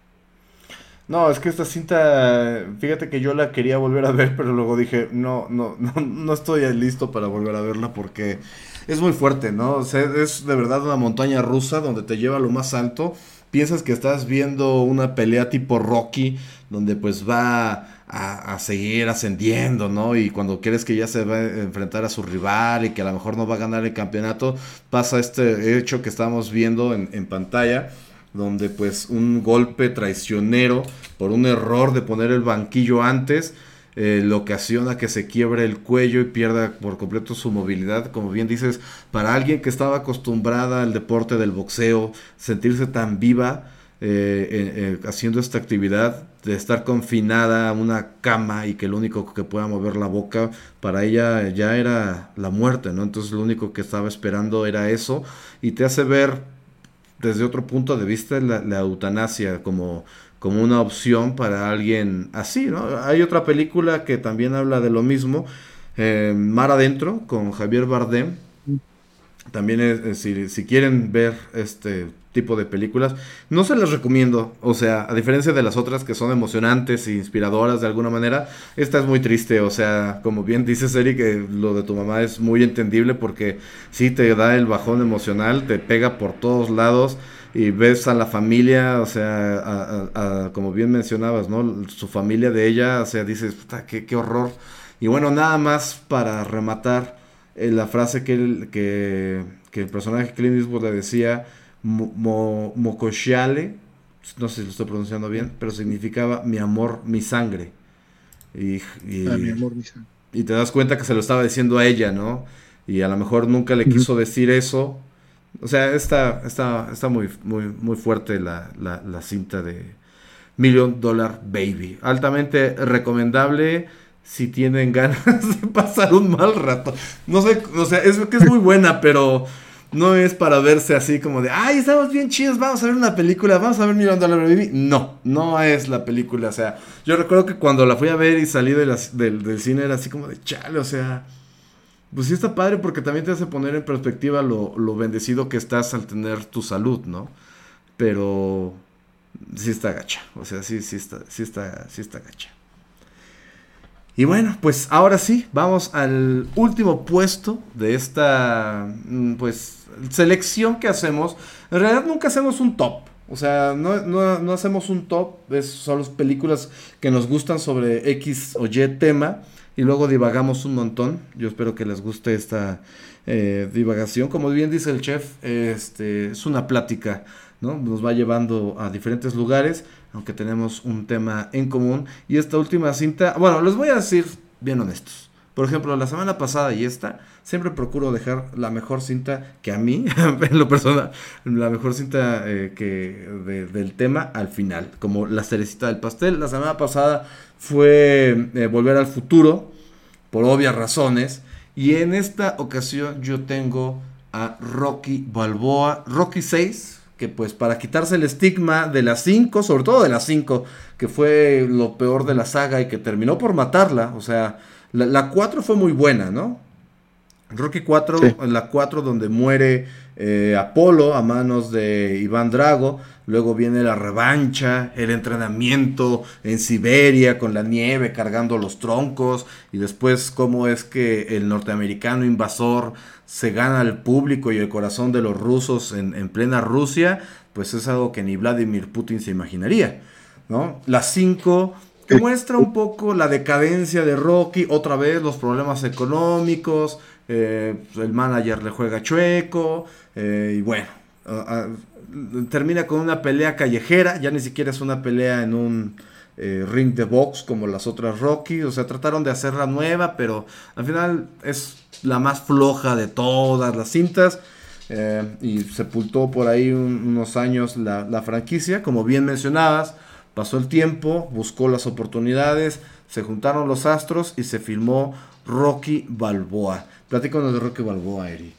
No, es que esta cinta, fíjate que yo la quería volver a ver, pero luego dije, no, no, no, no estoy listo para volver a verla porque es muy fuerte, ¿no? Es de verdad una montaña rusa donde te lleva a lo más alto. Piensas que estás viendo una pelea tipo Rocky, donde pues va a, seguir ascendiendo, ¿no? Y cuando quieres que ya se va a enfrentar a su rival y que a lo mejor no va a ganar el campeonato, pasa este hecho que estamos viendo en, en pantalla donde pues un golpe traicionero por un error de poner el banquillo antes eh, le ocasiona que se quiebre el cuello y pierda por completo su movilidad. Como bien dices, para alguien que estaba acostumbrada al deporte del boxeo, sentirse tan viva eh, haciendo esta actividad, de estar confinada a una cama y que lo único que pueda mover la boca, para ella ya era la muerte, ¿no? Entonces lo único que estaba esperando era eso y te hace ver desde otro punto de vista la, eutanasia como, como una opción para alguien así, ¿no? Hay otra película que también habla de lo mismo, eh, Mar Adentro, con Javier Bardem. También es, si, si quieren ver este tipo de películas. No se las recomiendo, o sea, a diferencia de las otras que son emocionantes e inspiradoras de alguna manera, esta es muy triste, o sea, como bien dices Eric, que lo de tu mamá es muy entendible porque sí te da el bajón emocional, te pega por todos lados y ves a la familia, o sea, como bien mencionabas, ¿no? Su familia de ella, o sea, dices, puta, qué, qué horror. Y bueno, nada más para rematar eh, la frase que el, que, que el personaje Clint Eastwood le decía, Mo, no sé si lo estoy pronunciando bien, pero significaba mi amor, mi sangre. Y, ah, y, te das cuenta que se lo estaba diciendo a ella, ¿no? Y a lo mejor nunca le quiso decir eso. O sea, está, está, está muy, muy, muy fuerte la, la cinta de Million Dollar Baby. Altamente recomendable si tienen ganas de pasar un mal rato. No sé, o sea, es que es muy buena, pero no es para verse así como de, ay, estamos bien chidos, vamos a ver una película, vamos a ver Million Dollar Baby. No, no es la película. O sea, yo recuerdo que cuando la fui a ver y salí de del, cine era así como de, chale, o sea, pues sí está padre porque también te hace poner en perspectiva lo, lo bendecido que estás al tener tu salud, ¿no? Pero sí está gacha, o sea, sí, sí está, sí está, sí está gacha. Y bueno, pues ahora sí, vamos al último puesto de esta mm, pues selección que hacemos. En realidad nunca hacemos un top. O sea, no, hacemos un top. Es, son las películas que nos gustan sobre X o Y tema. Y luego divagamos un montón. Yo espero que les guste esta eh, divagación. Como bien dice el chef, este, es una plática. ¿no? Nos va llevando a diferentes lugares aunque tenemos un tema en común. Y esta última cinta, bueno, les voy a decir bien honestos. Por ejemplo, la semana pasada y esta, siempre procuro dejar la mejor cinta que a mí, en lo personal, la mejor cinta eh, que del tema al final, como la cerecita del pastel. La semana pasada fue eh, Volver al Futuro, por obvias razones. Y en esta ocasión yo tengo a Rocky Balboa, Rocky 6, que pues para quitarse el estigma de las 5, sobre todo de las 5, que fue lo peor de la saga y que terminó por matarla, o sea, la 4 fue muy buena, ¿no? Rocky 4, en la 4 donde muere eh, Apolo a manos de Iván Drago, luego viene la revancha, el entrenamiento en Siberia con la nieve cargando los troncos y después cómo es que el norteamericano invasor se gana al público y el corazón de los rusos en, en plena Rusia, pues es algo que ni Vladimir Putin se imaginaría, ¿no? La 5 que muestra un poco la decadencia de Rocky, otra vez los problemas económicos, eh, el manager le juega chueco, eh, y bueno, termina con una pelea callejera, ya ni siquiera es una pelea en un eh, ring de box como las otras Rocky. O sea, trataron de hacerla nueva, pero al final es la más floja de todas las cintas. Y sepultó por ahí unos años la, la, franquicia. Como bien mencionabas, pasó el tiempo, buscó las oportunidades, se juntaron los astros y se filmó Rocky Balboa. Platícanos de Rocky Balboa, Eric.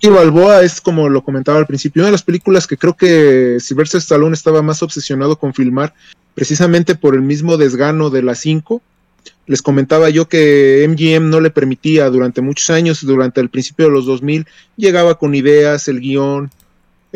Y Balboa es como lo comentaba al principio, una de las películas que creo que Sylvester Stallone estaba más obsesionado con filmar, precisamente por el mismo desgano de las 5. Les comentaba yo que MGM no le permitía durante muchos años, durante el principio de los 2000, llegaba con ideas, el guion,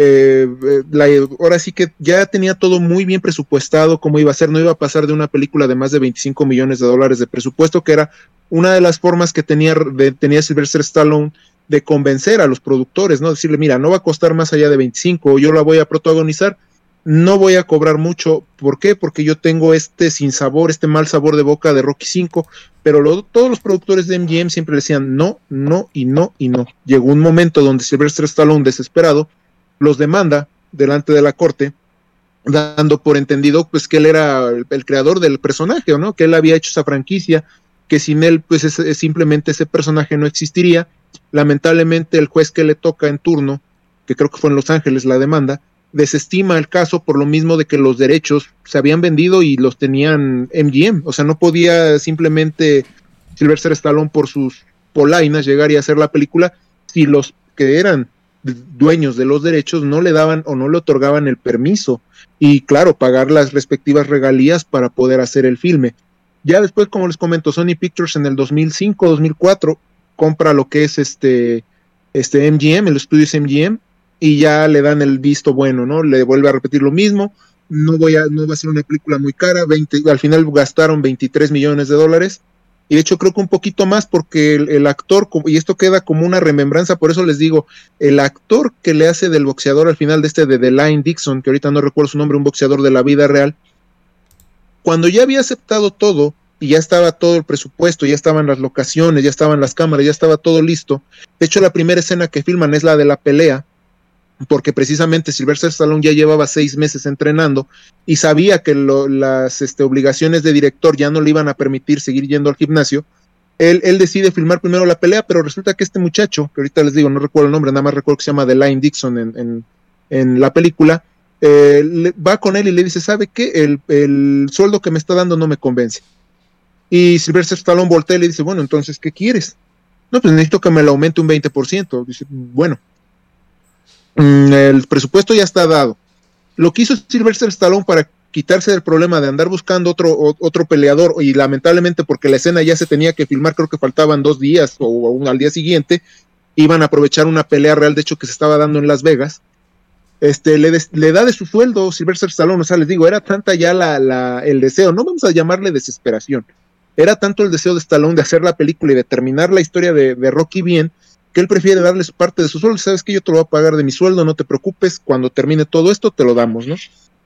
eh, eh, ahora sí que ya tenía todo muy bien presupuestado cómo iba a ser, no iba a pasar de una película de más de 25 millones de dólares de presupuesto, que era una de las formas que tenía, de, tenía Sylvester Stallone de convencer a los productores, ¿no? Decirle, mira, no va a costar más allá de 25, yo la voy a protagonizar, no voy a cobrar mucho. ¿Por qué? Porque yo tengo este sin sabor, este mal sabor de boca de Rocky 5, pero todos los productores de MGM siempre decían no, no y no y no. Llegó un momento donde Sylvester Stallone, desesperado, los demanda delante de la corte, dando por entendido pues que él era el, creador del personaje, ¿o no? Que él había hecho esa franquicia, que sin él pues simplemente ese personaje no existiría Lamentablemente el juez que le toca en turno, que creo que fue en Los Ángeles la demanda, desestima el caso por lo mismo de que los derechos se habían vendido y los tenían MGM, o sea, no podía simplemente Sylvester Stallone por sus polainas llegar y hacer la película si los que eran dueños de los derechos no le daban o no le otorgaban el permiso y claro, pagar las respectivas regalías para poder hacer el filme. Ya después, como les comento, Sony Pictures en el 2005-2004 compra lo que es este, este MGM, el estudio es MGM, y ya le dan el visto bueno, ¿no? Le vuelve a repetir lo mismo, no, voy a, no va a ser una película muy cara, 20, al final gastaron 23 millones de dólares, y de hecho creo que un poquito más porque el, actor, y esto queda como una remembranza, por eso les digo, el actor que le hace del boxeador al final de este de The Line Dixon, que ahorita no recuerdo su nombre, un boxeador de la vida real, cuando ya había aceptado todo, y ya estaba todo el presupuesto, ya estaban las locaciones, ya estaban las cámaras, ya estaba todo listo. De hecho, la primera escena que filman es la de la pelea, porque precisamente Sylvester Stallone ya llevaba seis meses entrenando y sabía que las este, obligaciones de director ya no le iban a permitir seguir yendo al gimnasio. Él, decide filmar primero la pelea, pero resulta que este muchacho, que ahorita les digo, no recuerdo el nombre, nada más recuerdo que se llama The Line Dixon en, en, la película, eh, va con él y le dice, ¿sabe qué? El, el sueldo que me está dando no me convence y Sylvester Stallone voltea y le dice, bueno, entonces, ¿qué quieres? No, pues necesito que me lo aumente un 20%. Dice, bueno, el presupuesto ya está dado. Lo que hizo Sylvester Stallone para quitarse del problema de andar buscando otro, otro peleador y lamentablemente porque la escena ya se tenía que filmar, creo que faltaban dos días o, al día siguiente, iban a aprovechar una pelea real, de hecho, que se estaba dando en Las Vegas. Este, le, le da de su sueldo Sylvester Stallone, o sea, les digo, era tanta ya la, el deseo, no vamos a llamarle desesperación, era tanto el deseo de Stallone de hacer la película y de terminar la historia de, Rocky bien, que él prefiere darles parte de su sueldo. Sabes que yo te lo voy a pagar de mi sueldo, no te preocupes, cuando termine todo esto te lo damos, ¿no?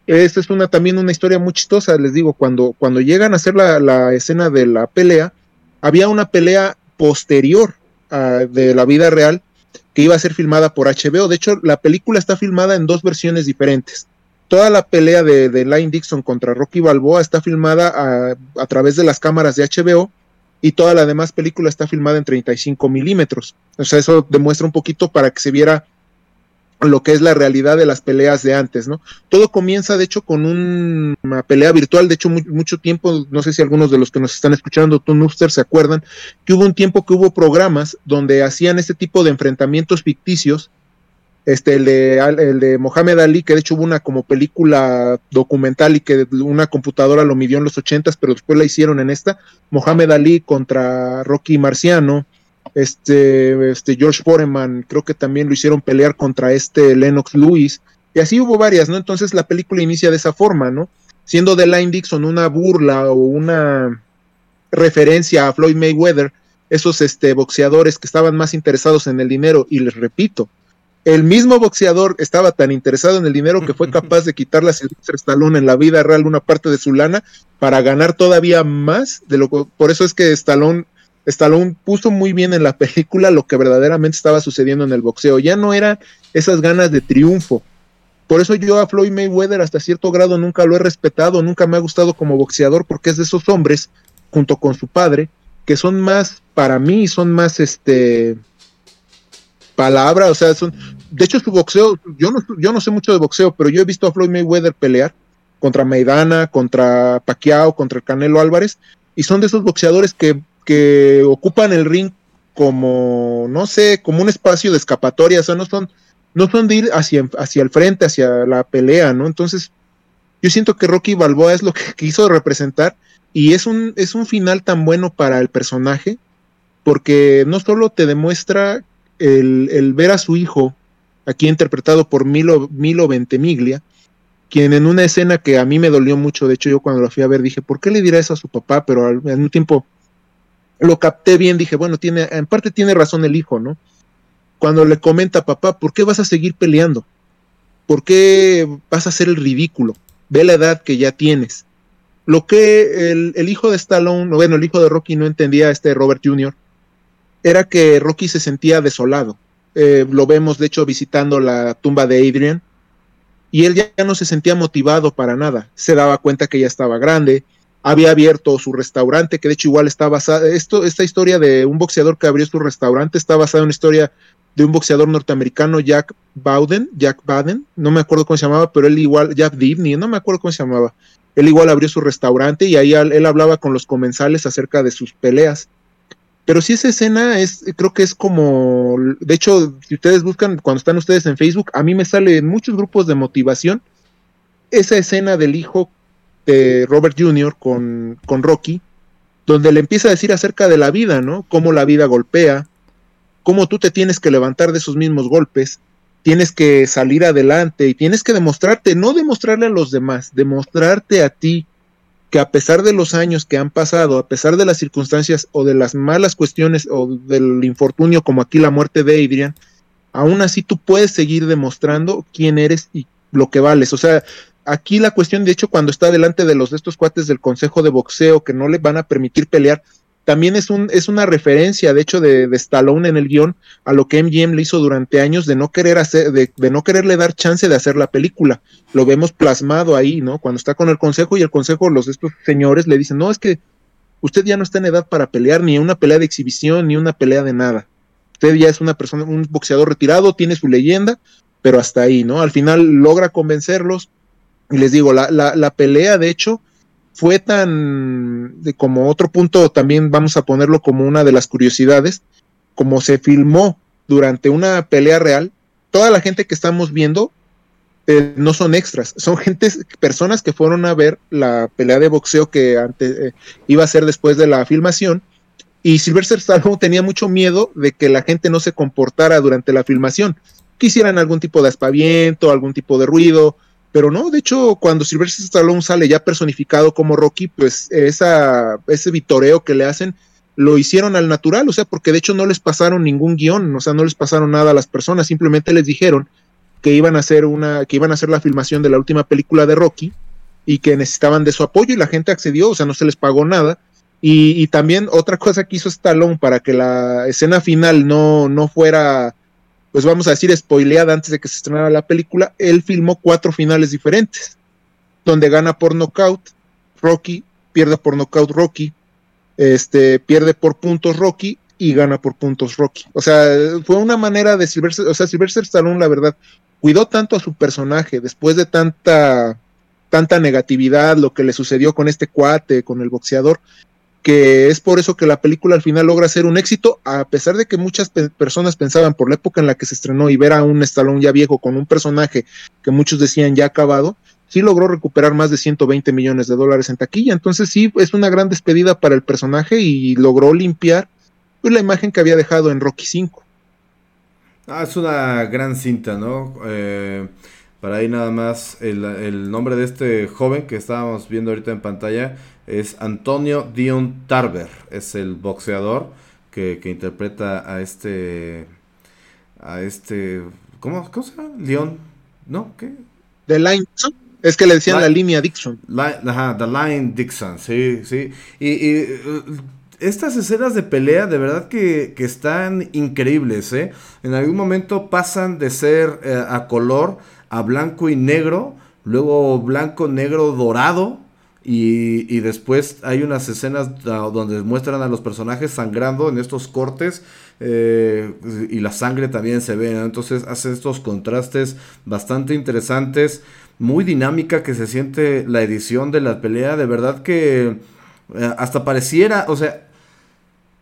Esta es una, también una historia muy chistosa, les digo, cuando, cuando llegan a hacer la, escena de la pelea, había una pelea posterior de la vida real que iba a ser filmada por HBO. De hecho, la película está filmada en dos versiones diferentes toda la pelea de, de Line Dixon contra Rocky Balboa está filmada a, través de las cámaras de HBO y toda la demás película está filmada en 35 milímetros. O sea, eso demuestra un poquito para que se viera lo que es la realidad de las peleas de antes, ¿no? Todo comienza, de hecho, con una pelea virtual, de hecho, mucho tiempo, no sé si algunos de los que nos están escuchando, tú, Nuster, se acuerdan, que hubo un tiempo que hubo programas donde hacían este tipo de enfrentamientos ficticios este, el de, el de Mohamed Ali, que de hecho hubo una como película documental y que una computadora lo midió en los ochentas, pero después la hicieron en esta, Mohamed Ali contra Rocky Marciano, este, este George Foreman, creo que también lo hicieron pelear contra este Lennox Lewis, y así hubo varias, ¿no? Entonces la película inicia de esa forma, ¿no? Siendo The Line Dixon una burla o una referencia a Floyd Mayweather, esos este, boxeadores que estaban más interesados en el dinero, y les repito, el mismo boxeador estaba tan interesado en el dinero que fue capaz de quitarle a Sylvester Stallone en la vida real una parte de su lana para ganar todavía más de lo que, por eso es que Stallone Stallone puso muy bien en la película lo que verdaderamente estaba sucediendo en el boxeo. Ya no eran esas ganas de triunfo, Por eso yo a Floyd Mayweather hasta cierto grado nunca lo he respetado, nunca me ha gustado como boxeador, porque es de esos hombres, junto con su padre, que son más, para mí, son más, este, palabra, o sea, son, de hecho su boxeo, yo no, yo no sé mucho de boxeo, pero yo he visto a Floyd Mayweather pelear contra Maidana, contra Pacquiao, contra el Canelo Álvarez, y son de esos boxeadores que, que ocupan el ring como, no sé, como un espacio de escapatoria, o sea, no son, no son de ir hacia, hacia el frente, hacia la pelea, ¿no? Entonces, yo siento que Rocky Balboa es lo que quiso representar y es un, es un final tan bueno para el personaje, porque no solo te demuestra el, el ver a su hijo, aquí interpretado por Milo, Milo Ventemiglia, quien en una escena que a mí me dolió mucho, de hecho yo cuando lo fui a ver dije, ¿por qué le dirá eso a su papá? Pero al mismo tiempo lo capté bien, dije, bueno, tiene, en parte tiene razón el hijo, ¿no? Cuando le comenta papá, ¿por qué vas a seguir peleando? ¿Por qué vas a hacer el ridículo? Ve la edad que ya tienes. Lo que el, hijo de Stallone, bueno, el hijo de Rocky no entendía, este Robert Jr., era que Rocky se sentía desolado. Eh, lo vemos, de hecho, visitando la tumba de Adrian, y él ya no se sentía motivado para nada. Se daba cuenta que ya estaba grande, había abierto su restaurante, que de hecho igual está basada, esto, esta historia de un boxeador que abrió su restaurante está basada en una historia de un boxeador norteamericano, Jack Bowden, Jack Baden, no me acuerdo cómo se llamaba, pero él igual, Jack Divney, no me acuerdo cómo se llamaba. Él igual abrió su restaurante y ahí él hablaba con los comensales acerca de sus peleas. Pero si esa escena es, creo que es como, de hecho, si ustedes buscan, cuando están ustedes en Facebook, a mí me sale en muchos grupos de motivación esa escena del hijo de Robert Jr. con, con Rocky, donde le empieza a decir acerca de la vida, ¿no? Cómo la vida golpea, cómo tú te tienes que levantar de esos mismos golpes, tienes que salir adelante y tienes que demostrarte, no demostrarle a los demás, demostrarte a ti que a pesar de los años que han pasado, a pesar de las circunstancias o de las malas cuestiones o del infortunio como aquí la muerte de Adrian, aún así tú puedes seguir demostrando quién eres y lo que vales. O sea, aquí la cuestión, de hecho, cuando está delante de los de estos cuates del Consejo de Boxeo que no le van a permitir pelear, también es, un, es una referencia, de hecho, de, de Stallone en el guion a lo que MGM le hizo durante años de no querer hacer, de, de, no quererle dar chance de hacer la película. Lo vemos plasmado ahí, ¿no? Cuando está con el consejo y el consejo, los estos señores le dicen, no, es que usted ya no está en edad para pelear, ni una pelea de exhibición, ni una pelea de nada. Usted ya es una persona, un boxeador retirado, tiene su leyenda, pero hasta ahí, ¿no? Al final logra convencerlos, y les digo, la, la, la pelea, de hecho, fue tan, como otro punto, también vamos a ponerlo como una de las curiosidades, como se filmó durante una pelea real, toda la gente que estamos viendo eh, no son extras, son gentes, personas que fueron a ver la pelea de boxeo que antes, eh, iba a ser después de la filmación. Y Sylvester Stallone tenía mucho miedo de que la gente no se comportara durante la filmación, quisieran algún tipo de aspaviento, algún tipo de ruido, pero no, de hecho, cuando Sylvester Stallone sale ya personificado como Rocky, pues esa, ese vitoreo que le hacen lo hicieron al natural, o sea, porque de hecho no les pasaron ningún guion, o sea, no les pasaron nada a las personas, simplemente les dijeron que iban a hacer una, que iban a hacer la filmación de la última película de Rocky y que necesitaban de su apoyo y la gente accedió, o sea, no se les pagó nada. Y, y también otra cosa que hizo Stallone para que la escena final no, no fuera pues vamos a decir, spoileada antes de que se estrenara la película, él filmó cuatro finales diferentes, donde gana por nocaut Rocky, pierde por nocaut Rocky, este, pierde por puntos Rocky y gana por puntos Rocky. O sea, fue una manera de Sylvester, o sea, Sylvester Stallone, la verdad, cuidó tanto a su personaje después de tanta, tanta negatividad, lo que le sucedió con este cuate, con el boxeador, que es por eso que la película al final logra ser un éxito, a pesar de que muchas pe personas pensaban por la época en la que se estrenó y ver a un Stallone ya viejo con un personaje que muchos decían ya acabado, sí logró recuperar más de 120 millones de dólares en taquilla, entonces sí es una gran despedida para el personaje y logró limpiar pues, la imagen que había dejado en Rocky 5. Ah, es una gran cinta, ¿no? Eh, para ahí nada más el, el nombre de este joven que estábamos viendo ahorita en pantalla es Antonio Dion Tarver, es el boxeador que, que, interpreta a este, a este, ¿cómo, cómo se llama? ¿no? ¿Qué? The Line Dixon, es que le decían la, la línea Dixon. La, ajá, The Line Dixon, sí, sí, y, y uh, estas escenas de pelea de verdad que, que, están increíbles, ¿eh? En algún momento pasan de ser eh, a color a blanco y negro, luego blanco, negro, dorado, y, después hay unas escenas donde muestran a los personajes sangrando en estos cortes eh, y la sangre también se ve, entonces hace estos contrastes bastante interesantes, muy dinámica que se siente la edición de la pelea, de verdad que eh, hasta pareciera, o sea,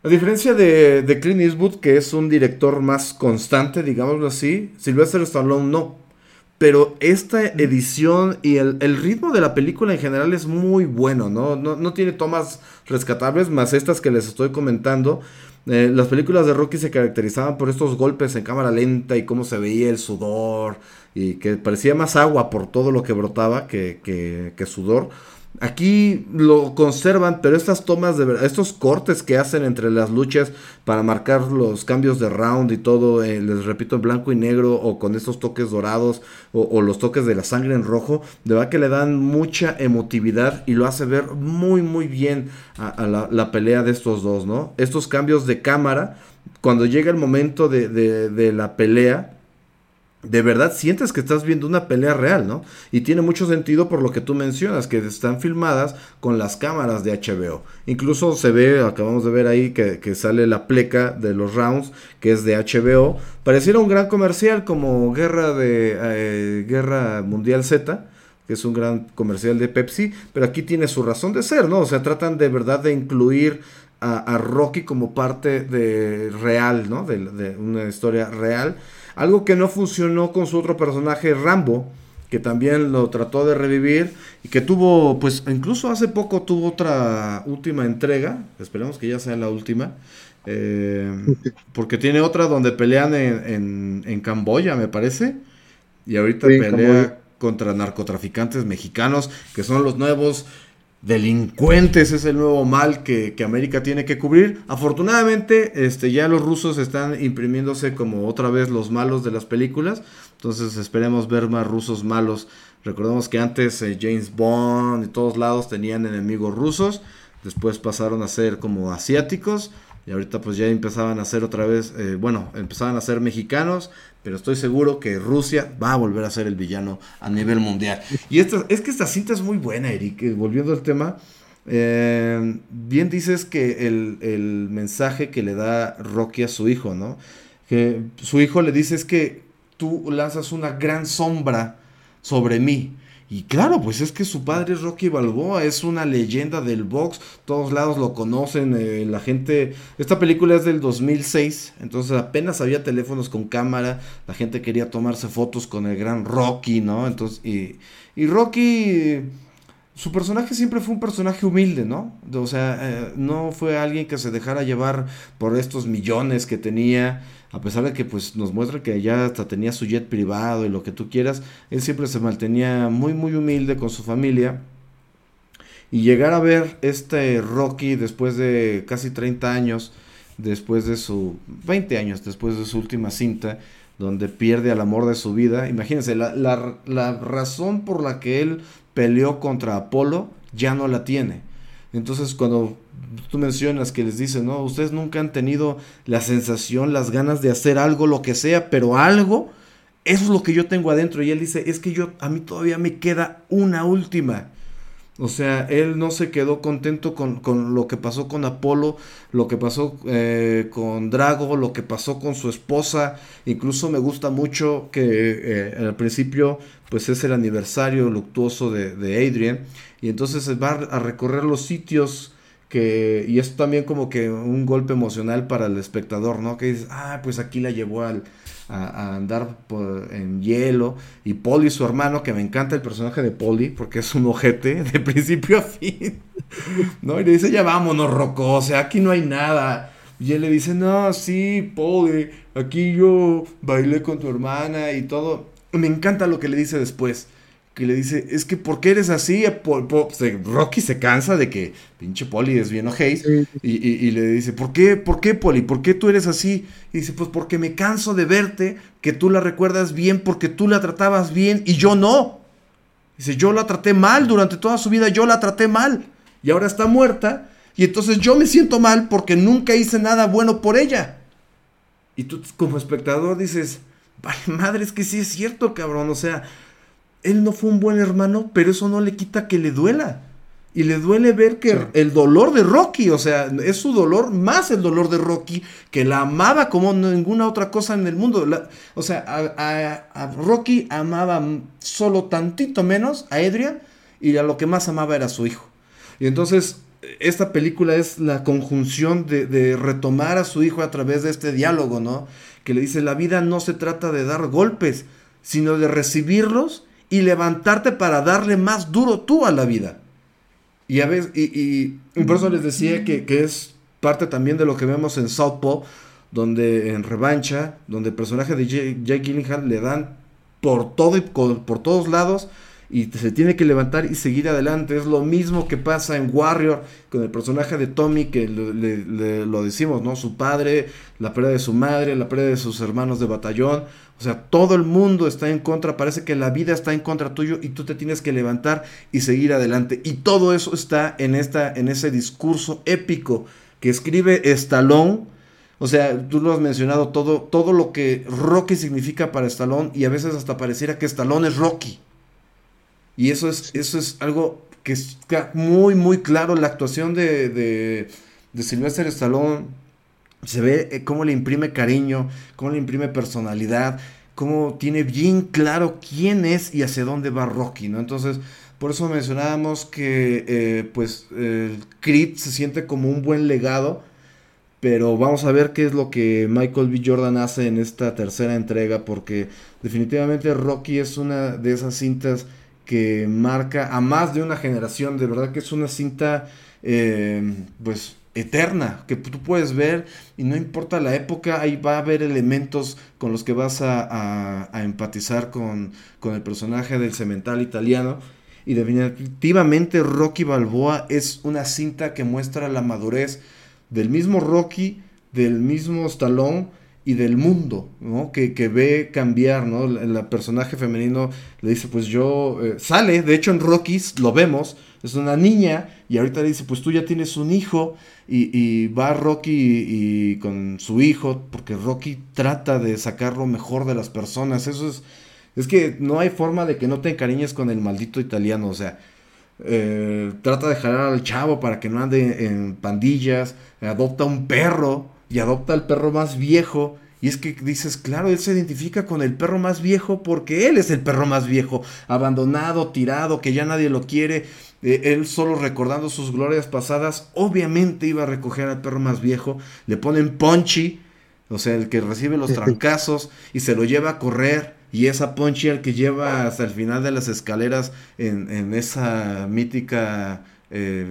a diferencia de, de Clint Eastwood, que es un director más constante, digámoslo así, Sylvester Stallone no. Pero esta edición y el, ritmo de la película en general es muy bueno, ¿no? No, tiene tomas rescatables, más estas que les estoy comentando. Eh, las películas de Rocky se caracterizaban por estos golpes en cámara lenta y cómo se veía el sudor y que parecía más agua por todo lo que brotaba que, que sudor. Aquí lo conservan, pero estas tomas de verdad, estos cortes que hacen entre las luchas para marcar los cambios de round y todo, eh, les repito, en blanco y negro o con estos toques dorados o, los toques de la sangre en rojo, de verdad que le dan mucha emotividad y lo hace ver muy, muy bien a, la, pelea de estos dos, ¿no? Estos cambios de cámara, cuando llega el momento de, de la pelea, de verdad sientes que estás viendo una pelea real, ¿no? Y tiene mucho sentido por lo que tú mencionas, que están filmadas con las cámaras de HBO. Incluso se ve, acabamos de ver ahí que, sale la pleca de los rounds, que es de HBO. Pareciera un gran comercial como Guerra de eh, Guerra Mundial Z, que es un gran comercial de Pepsi, pero aquí tiene su razón de ser, ¿no? O sea, tratan de verdad de incluir a, Rocky como parte de real, ¿no? de una historia real. Algo que no funcionó con su otro personaje, Rambo, que también lo trató de revivir y que tuvo, pues incluso hace poco tuvo otra última entrega, esperemos que ya sea la última, eh, porque tiene otra donde pelean en, en, Camboya, me parece, y ahorita pelea contra narcotraficantes mexicanos, que son los nuevos delincuentes es el nuevo mal que, América tiene que cubrir. Afortunadamente, este, ya los rusos están imprimiéndose como otra vez los malos de las películas. Entonces esperemos ver más rusos malos. Recordemos que antes eh, James Bond y todos lados tenían enemigos rusos. Después pasaron a ser como asiáticos. Y ahorita pues ya empezaban a ser otra vez, eh, bueno, empezaban a ser mexicanos, pero estoy seguro que Rusia va a volver a ser el villano a nivel mundial. Y es que esta cinta es muy buena, Eric. Eh, volviendo al tema, eh, bien dices que el, el, mensaje que le da Rocky a su hijo, ¿no? Que su hijo le dice es que tú lanzas una gran sombra sobre mí. Y claro, pues es que su padre es Rocky Balboa, es una leyenda del box, todos lados lo conocen, eh, la gente... Esta película es del 2006, entonces apenas había teléfonos con cámara, la gente quería tomarse fotos con el gran Rocky, ¿no? Entonces, y, y Rocky... Su personaje siempre fue un personaje humilde, ¿no? O sea, eh, no fue alguien que se dejara llevar por estos millones que tenía a pesar de que pues nos muestra que ya hasta tenía su jet privado y lo que tú quieras, él siempre se mantenía muy muy humilde con su familia. Y llegar a ver este Rocky después de casi 30 años, después de su 20 años, después de su última cinta, donde pierde al amor de su vida. Imagínense, la, la, la razón por la que él peleó contra Apolo ya no la tiene. Entonces cuando tú mencionas que les dicen, no, ustedes nunca han tenido la sensación, las ganas de hacer algo, lo que sea, pero algo, eso es lo que yo tengo adentro. Y él dice, es que yo, a mí todavía me queda una última. O sea, él no se quedó contento con, lo que pasó con Apolo, lo que pasó eh, con Drago, lo que pasó con su esposa. Incluso me gusta mucho que eh, al principio, pues es el aniversario luctuoso de, de Adrian. Y entonces va a recorrer los sitios que, y es también como que un golpe emocional para el espectador, ¿no? Que dices, ah, pues aquí la llevó al, a, andar en hielo. Y Polly, su hermano, que me encanta el personaje de Polly, porque es un ojete de principio a fin. ¿No? Y le dice, ya vámonos, Rocco, o sea, aquí no hay nada. Y él le dice, no, sí, Polly, aquí yo bailé con tu hermana y todo. Me encanta lo que le dice después que le dice, es que ¿por qué eres así? Rocky se cansa de que pinche Poli es bien ojéis y, le dice, ¿por qué, ¿por qué Poli? ¿Por qué tú eres así? Y dice, pues porque me canso de verte, que tú la recuerdas bien, porque tú la tratabas bien y yo no. Dice, yo la traté mal durante toda su vida, yo la traté mal y ahora está muerta y entonces yo me siento mal porque nunca hice nada bueno por ella. Y tú como espectador dices, vale, madre, es que sí es cierto, cabrón. O sea, él no fue un buen hermano, pero eso no le quita que le duela. Y le duele ver que el dolor de Rocky, o sea, es su dolor más el dolor de Rocky, que la amaba como ninguna otra cosa en el mundo. o sea, a, Rocky amaba solo tantito menos a Adrian y a lo que más amaba era su hijo. Y entonces, esta película es la conjunción de, de retomar a su hijo a través de este diálogo, ¿no? Que le dice, la vida no se trata de dar golpes, sino de recibirlos y levantarte para darle más duro tú a la vida. Y, a veces, y, por eso les decía que, es parte también de lo que vemos en Southpaw, donde en Revancha, donde el personaje de Jake Gyllenhaal le dan por todo y por todos lados y se tiene que levantar y seguir adelante. Es lo mismo que pasa en Warrior con el personaje de Tommy, que le, lo decimos, ¿no? Su padre, la pérdida de su madre, la pérdida de sus hermanos de batallón. O sea, todo el mundo está en contra, parece que la vida está en contra tuyo y tú te tienes que levantar y seguir adelante. Y todo eso está en, esta, en ese discurso épico que escribe Stallone. O sea, tú lo has mencionado todo, todo lo que Rocky significa para Stallone y a veces hasta pareciera que Stallone es Rocky. Y eso es, eso es algo que está muy, muy claro. La actuación de, de, Sylvester Stallone se ve eh, cómo le imprime cariño, cómo le imprime personalidad, cómo tiene bien claro quién es y hacia dónde va Rocky, ¿no? Entonces, por eso mencionábamos que, eh, pues, Creed se siente como un buen legado. Pero vamos a ver qué es lo que Michael B. Jordan hace en esta tercera entrega, porque definitivamente Rocky es una de esas cintas que marca a más de una generación. De verdad que es una cinta, eh, pues, eterna, que tú puedes ver y no importa la época, ahí va a haber elementos con los que vas a, empatizar con, con, el personaje del cemental italiano. Y definitivamente Rocky Balboa es una cinta que muestra la madurez del mismo Rocky, del mismo Stallone y del mundo, ¿no? Que, que ve cambiar, ¿no? El, personaje femenino le dice, pues yo, eh, sale, de hecho en Rockies lo vemos, es una niña y ahorita le dice, pues tú ya tienes un hijo y, y va Rocky y, con su hijo, porque Rocky trata de sacar lo mejor de las personas, eso es, es que no hay forma de que no te encariñes con el maldito italiano, o sea, eh, trata de jalar al chavo para que no ande en pandillas, adopta un perro, y adopta al perro más viejo. Y es que dices, claro, él se identifica con el perro más viejo porque él es el perro más viejo, abandonado, tirado, que ya nadie lo quiere. Eh, él solo recordando sus glorias pasadas, obviamente iba a recoger al perro más viejo. Le ponen Ponchi, o sea, el que recibe los trancazos y se lo lleva a correr. Y esa Ponchi el que lleva hasta el final de las escaleras en, en esa mítica eh,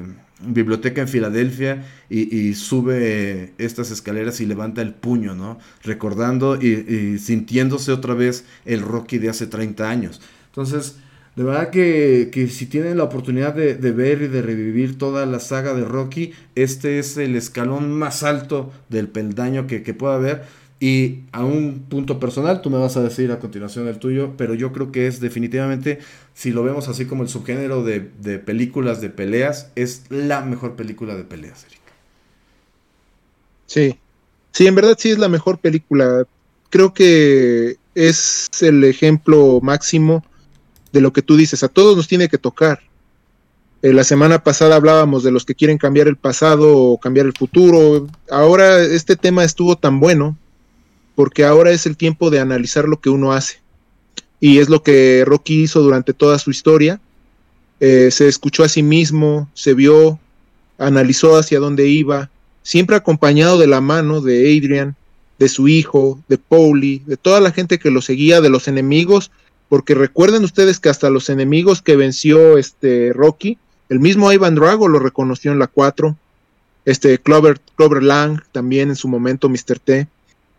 biblioteca en Filadelfia y, sube estas escaleras y levanta el puño, ¿no? Recordando y, sintiéndose otra vez el Rocky de hace 30 años. Entonces, de verdad que, si tienen la oportunidad de, ver y de revivir toda la saga de Rocky, este es el escalón más alto del peldaño que, que pueda haber y a un punto personal, tú me vas a decir a continuación el tuyo, pero yo creo que es definitivamente, si lo vemos así como el subgénero de, películas de peleas, es la mejor película de peleas, Eric. Sí, sí, en verdad sí es la mejor película. Creo que es el ejemplo máximo de lo que tú dices. A todos nos tiene que tocar. Eh, la semana pasada hablábamos de los que quieren cambiar el pasado o cambiar el futuro. Ahora este tema estuvo tan bueno porque ahora es el tiempo de analizar lo que uno hace. Y es lo que Rocky hizo durante toda su historia. Eh, se escuchó a sí mismo, se vio, analizó hacia dónde iba, siempre acompañado de la mano de Adrian, de su hijo, de Pauli, de toda la gente que lo seguía, de los enemigos, porque recuerden ustedes que hasta los enemigos que venció este Rocky, el mismo Ivan Drago lo reconoció en la 4, este Clover, Clover Lang también en su momento Mr. T.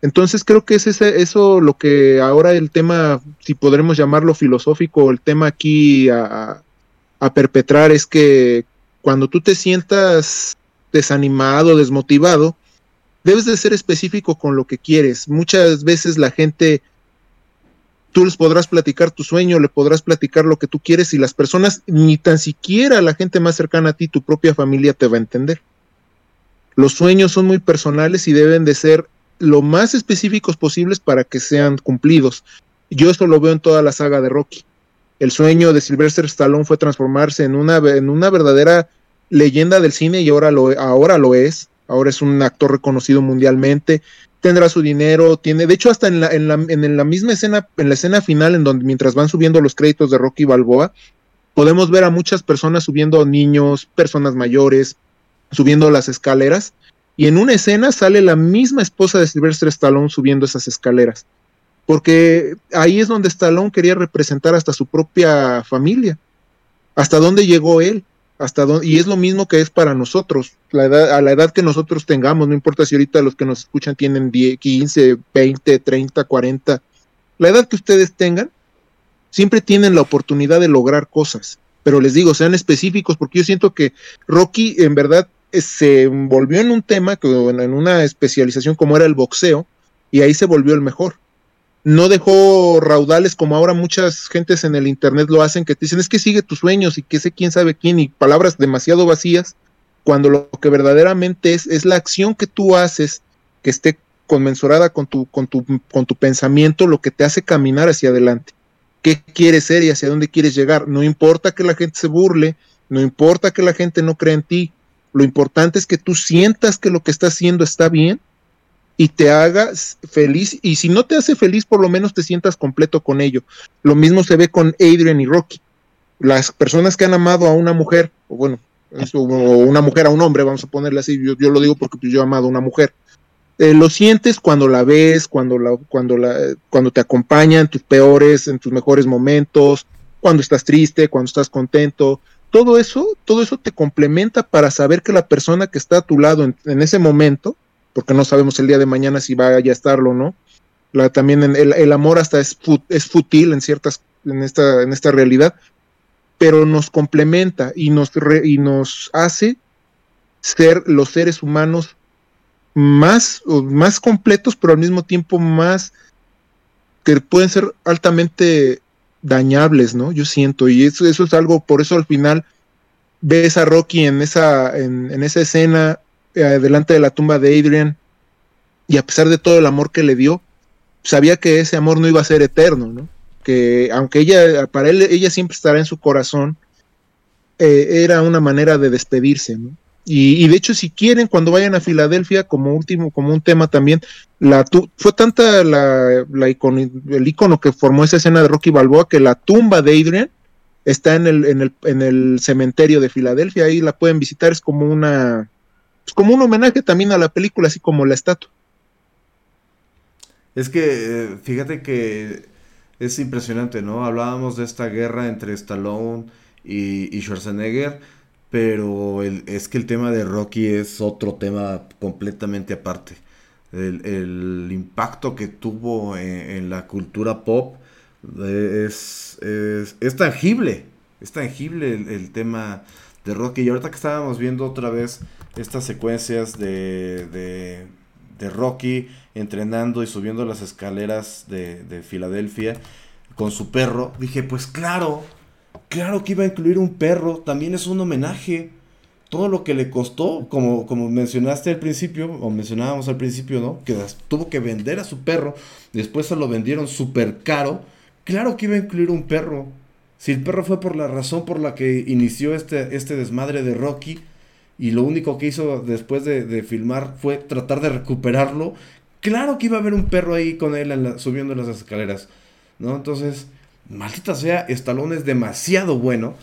Entonces creo que es ese, eso lo que ahora el tema, si podremos llamarlo filosófico, el tema aquí a, perpetrar es que cuando tú te sientas desanimado, desmotivado, debes de ser específico con lo que quieres. Muchas veces la gente, tú les podrás platicar tu sueño, le podrás platicar lo que tú quieres y las personas, ni tan siquiera la gente más cercana a ti, tu propia familia, te va a entender. Los sueños son muy personales y deben de ser lo más específicos posibles para que sean cumplidos. Yo esto lo veo en toda la saga de Rocky. El sueño de Sylvester Stallone fue transformarse en una, en una verdadera leyenda del cine y ahora lo, ahora lo es. Ahora es un actor reconocido mundialmente. Tendrá su dinero, tiene, de hecho, hasta en la, en la, en la misma escena, en la escena final, en donde mientras van subiendo los créditos de Rocky Balboa, podemos ver a muchas personas subiendo niños, personas mayores, subiendo las escaleras. Y en una escena sale la misma esposa de Sylvester Stallone subiendo esas escaleras. Porque ahí es donde Stallone quería representar hasta su propia familia. Hasta dónde llegó él. Hasta dónde, y es lo mismo que es para nosotros. La edad, a la edad que nosotros tengamos, no importa si ahorita los que nos escuchan tienen 10, 15, 20, 30, 40. La edad que ustedes tengan, siempre tienen la oportunidad de lograr cosas. Pero les digo, sean específicos, porque yo siento que Rocky en verdad se volvió en un tema, en una especialización como era el boxeo, y ahí se volvió el mejor. No dejó raudales como ahora muchas gentes en el internet lo hacen, que te dicen es que sigue tus sueños y que sé quién sabe quién, y palabras demasiado vacías, cuando lo que verdaderamente es, es la acción que tú haces que esté conmensurada con tu, con tu, con tu pensamiento, lo que te hace caminar hacia adelante qué quieres ser y hacia dónde quieres llegar. No importa que la gente se burle, no importa que la gente no crea en ti. Lo importante es que tú sientas que lo que estás haciendo está bien y te hagas feliz. Y si no te hace feliz, por lo menos te sientas completo con ello. Lo mismo se ve con Adrian y Rocky. Las personas que han amado a una mujer, o bueno, o una mujer a un hombre, vamos a ponerle así, yo, lo digo porque pues, yo he amado a una mujer eh, lo sientes cuando la ves, cuando, la, cuando, la, cuando te acompaña en tus peores, en tus mejores momentos, cuando estás triste, cuando estás contento. Todo eso, todo eso te complementa para saber que la persona que está a tu lado en, ese momento, porque no sabemos el día de mañana si va a estarlo o no, también el, el, amor hasta es, es fútil en ciertas, en esta, en esta realidad, pero nos complementa y nos, y nos hace ser los seres humanos más, más completos, pero al mismo tiempo más que pueden ser altamente dañables, ¿no? Yo siento, y eso, eso es algo, por eso al final ves a Rocky en esa, en, esa escena eh, delante de la tumba de Adrian, y a pesar de todo el amor que le dio, sabía que ese amor no iba a ser eterno, ¿no? Que aunque ella, para él, ella siempre estará en su corazón, eh, era una manera de despedirse, ¿no? Y, de hecho, si quieren, cuando vayan a Filadelfia, como último, como un tema también, la fue tanta la, la el icono que formó esa escena de Rocky Balboa que la tumba de Adrian está en el, en el, en el cementerio de Filadelfia, ahí la pueden visitar, es como una, pues como un homenaje también a la película, así como la estatua. Es que, eh, fíjate que es impresionante, ¿no? Hablábamos de esta guerra entre Stallone y Schwarzenegger pero es que el tema de Rocky es otro tema completamente aparte. El, impacto que tuvo en, la cultura pop es, tangible, es tangible el, tema de Rocky. Y ahorita que estábamos viendo otra vez estas secuencias de, de, Rocky entrenando y subiendo las escaleras de, de Filadelfia con su perro, dije, pues claro, Claro que iba a incluir un perro, también es un homenaje. Todo lo que le costó, como, como mencionaste al principio, o mencionábamos al principio, ¿no? Que tuvo que vender a su perro, después se lo vendieron súper caro. Claro que iba a incluir un perro. Si el perro fue por la razón por la que inició este, este desmadre de Rocky, y lo único que hizo después de, filmar fue tratar de recuperarlo, claro que iba a haber un perro ahí con él subiendo las escaleras, ¿no? Entonces, maldita sea, Stallone es demasiado bueno.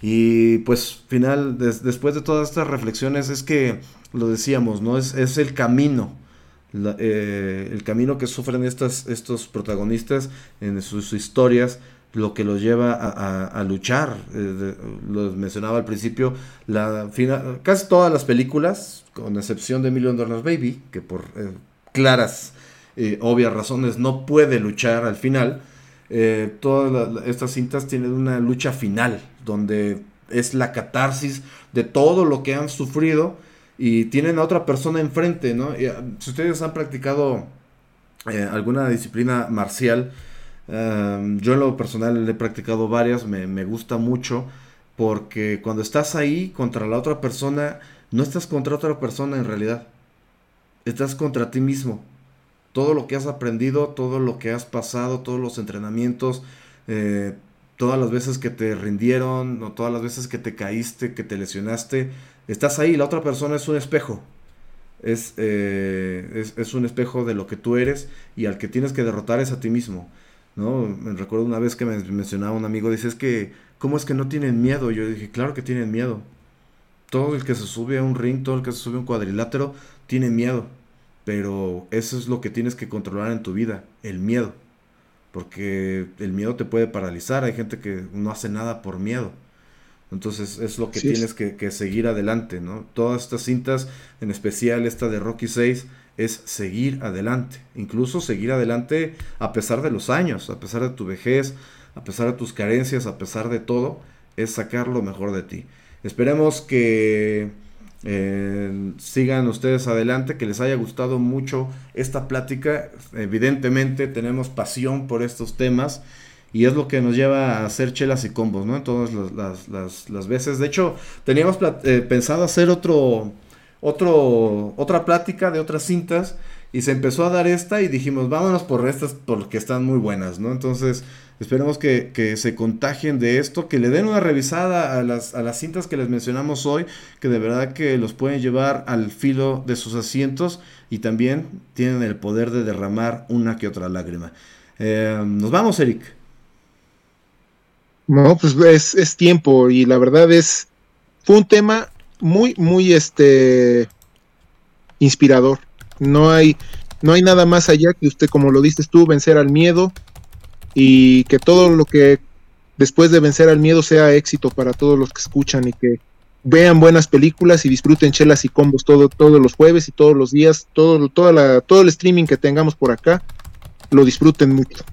Y pues final, después de todas estas reflexiones es que lo decíamos, ¿no? Es, es el camino. Eh, el camino que sufren estas, estos protagonistas en sus historias, lo que los lleva a, luchar. Eh, lo mencionaba al principio, la, final, casi todas las películas, con excepción de Million Dollar Baby, que por eh, claras, obvias razones no puede luchar al final, eh, todas estas cintas tienen una lucha final, donde es la catarsis de todo lo que han sufrido y tienen a otra persona enfrente, ¿no? Ah, si ustedes han practicado eh, alguna disciplina marcial, em, yo en lo personal he practicado varias, me, me gusta mucho, porque cuando estás ahí contra la otra persona, no estás contra otra persona en realidad, estás contra ti mismo todo lo que has aprendido, todo lo que has pasado, todos los entrenamientos, eh, todas las veces que te rindieron, o todas las veces que te caíste, que te lesionaste, estás ahí, la otra persona es un espejo. Es, eh, es, un espejo de lo que tú eres y al que tienes que derrotar es a ti mismo. ¿no? Me recuerdo una vez que me mencionaba un amigo, dice, es que, ¿cómo es que no tienen miedo? Yo dije, claro que tienen miedo. Todo el que se sube a un ring, todo el que se sube a un cuadrilátero, tiene miedo. Pero eso es lo que tienes que controlar en tu vida, el miedo. Porque el miedo te puede paralizar. Hay gente que no hace nada por miedo. Entonces es lo que tienes que, seguir adelante, ¿no? Todas estas cintas, en especial esta de Rocky 6, es seguir adelante. Incluso seguir adelante a pesar de los años, a pesar de tu vejez, a pesar de tus carencias, a pesar de todo, es sacar lo mejor de ti. Esperemos que eh, sigan ustedes adelante, que les haya gustado mucho esta plática. Evidentemente tenemos pasión por estos temas y es lo que nos lleva a hacer chelas y combos, ¿no? En todas las, veces. De hecho, teníamos eh, pensado hacer otro, otro, otra plática de otras cintas y se empezó a dar esta y dijimos, vámonos por estas porque están muy buenas, ¿no? Entonces, Esperemos que, se contagien de esto, que le den una revisada a las, a las cintas que les mencionamos hoy, que de verdad que los pueden llevar al filo de sus asientos y también tienen el poder de derramar una que otra lágrima. Eh, nos vamos, Eric. No, pues es, es, tiempo y la verdad es, fue un tema muy, muy este, inspirador. No hay, no hay nada más allá que usted, como lo dices tú, vencer al miedo, y que todo lo que después de vencer al miedo sea éxito para todos los que escuchan y que vean buenas películas y disfruten chelas y combos todo, todos los jueves y todos los días, todo, toda la, todo el streaming que tengamos por acá, lo disfruten mucho.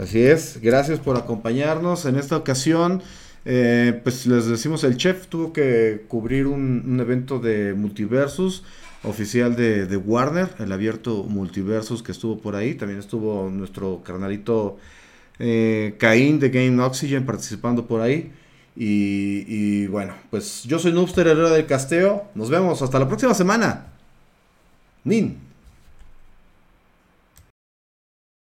Así es, gracias por acompañarnos en esta ocasión. Eh, pues les decimos, el chef tuvo que cubrir un, un evento de multiversus oficial de, Warner, el abierto Multiversus que estuvo por ahí. También estuvo nuestro carnalito eh, Caín de Game Oxygen participando por ahí. Y, bueno, pues yo soy Noobster Herrera del Casteo. Nos vemos hasta la próxima semana. Nin.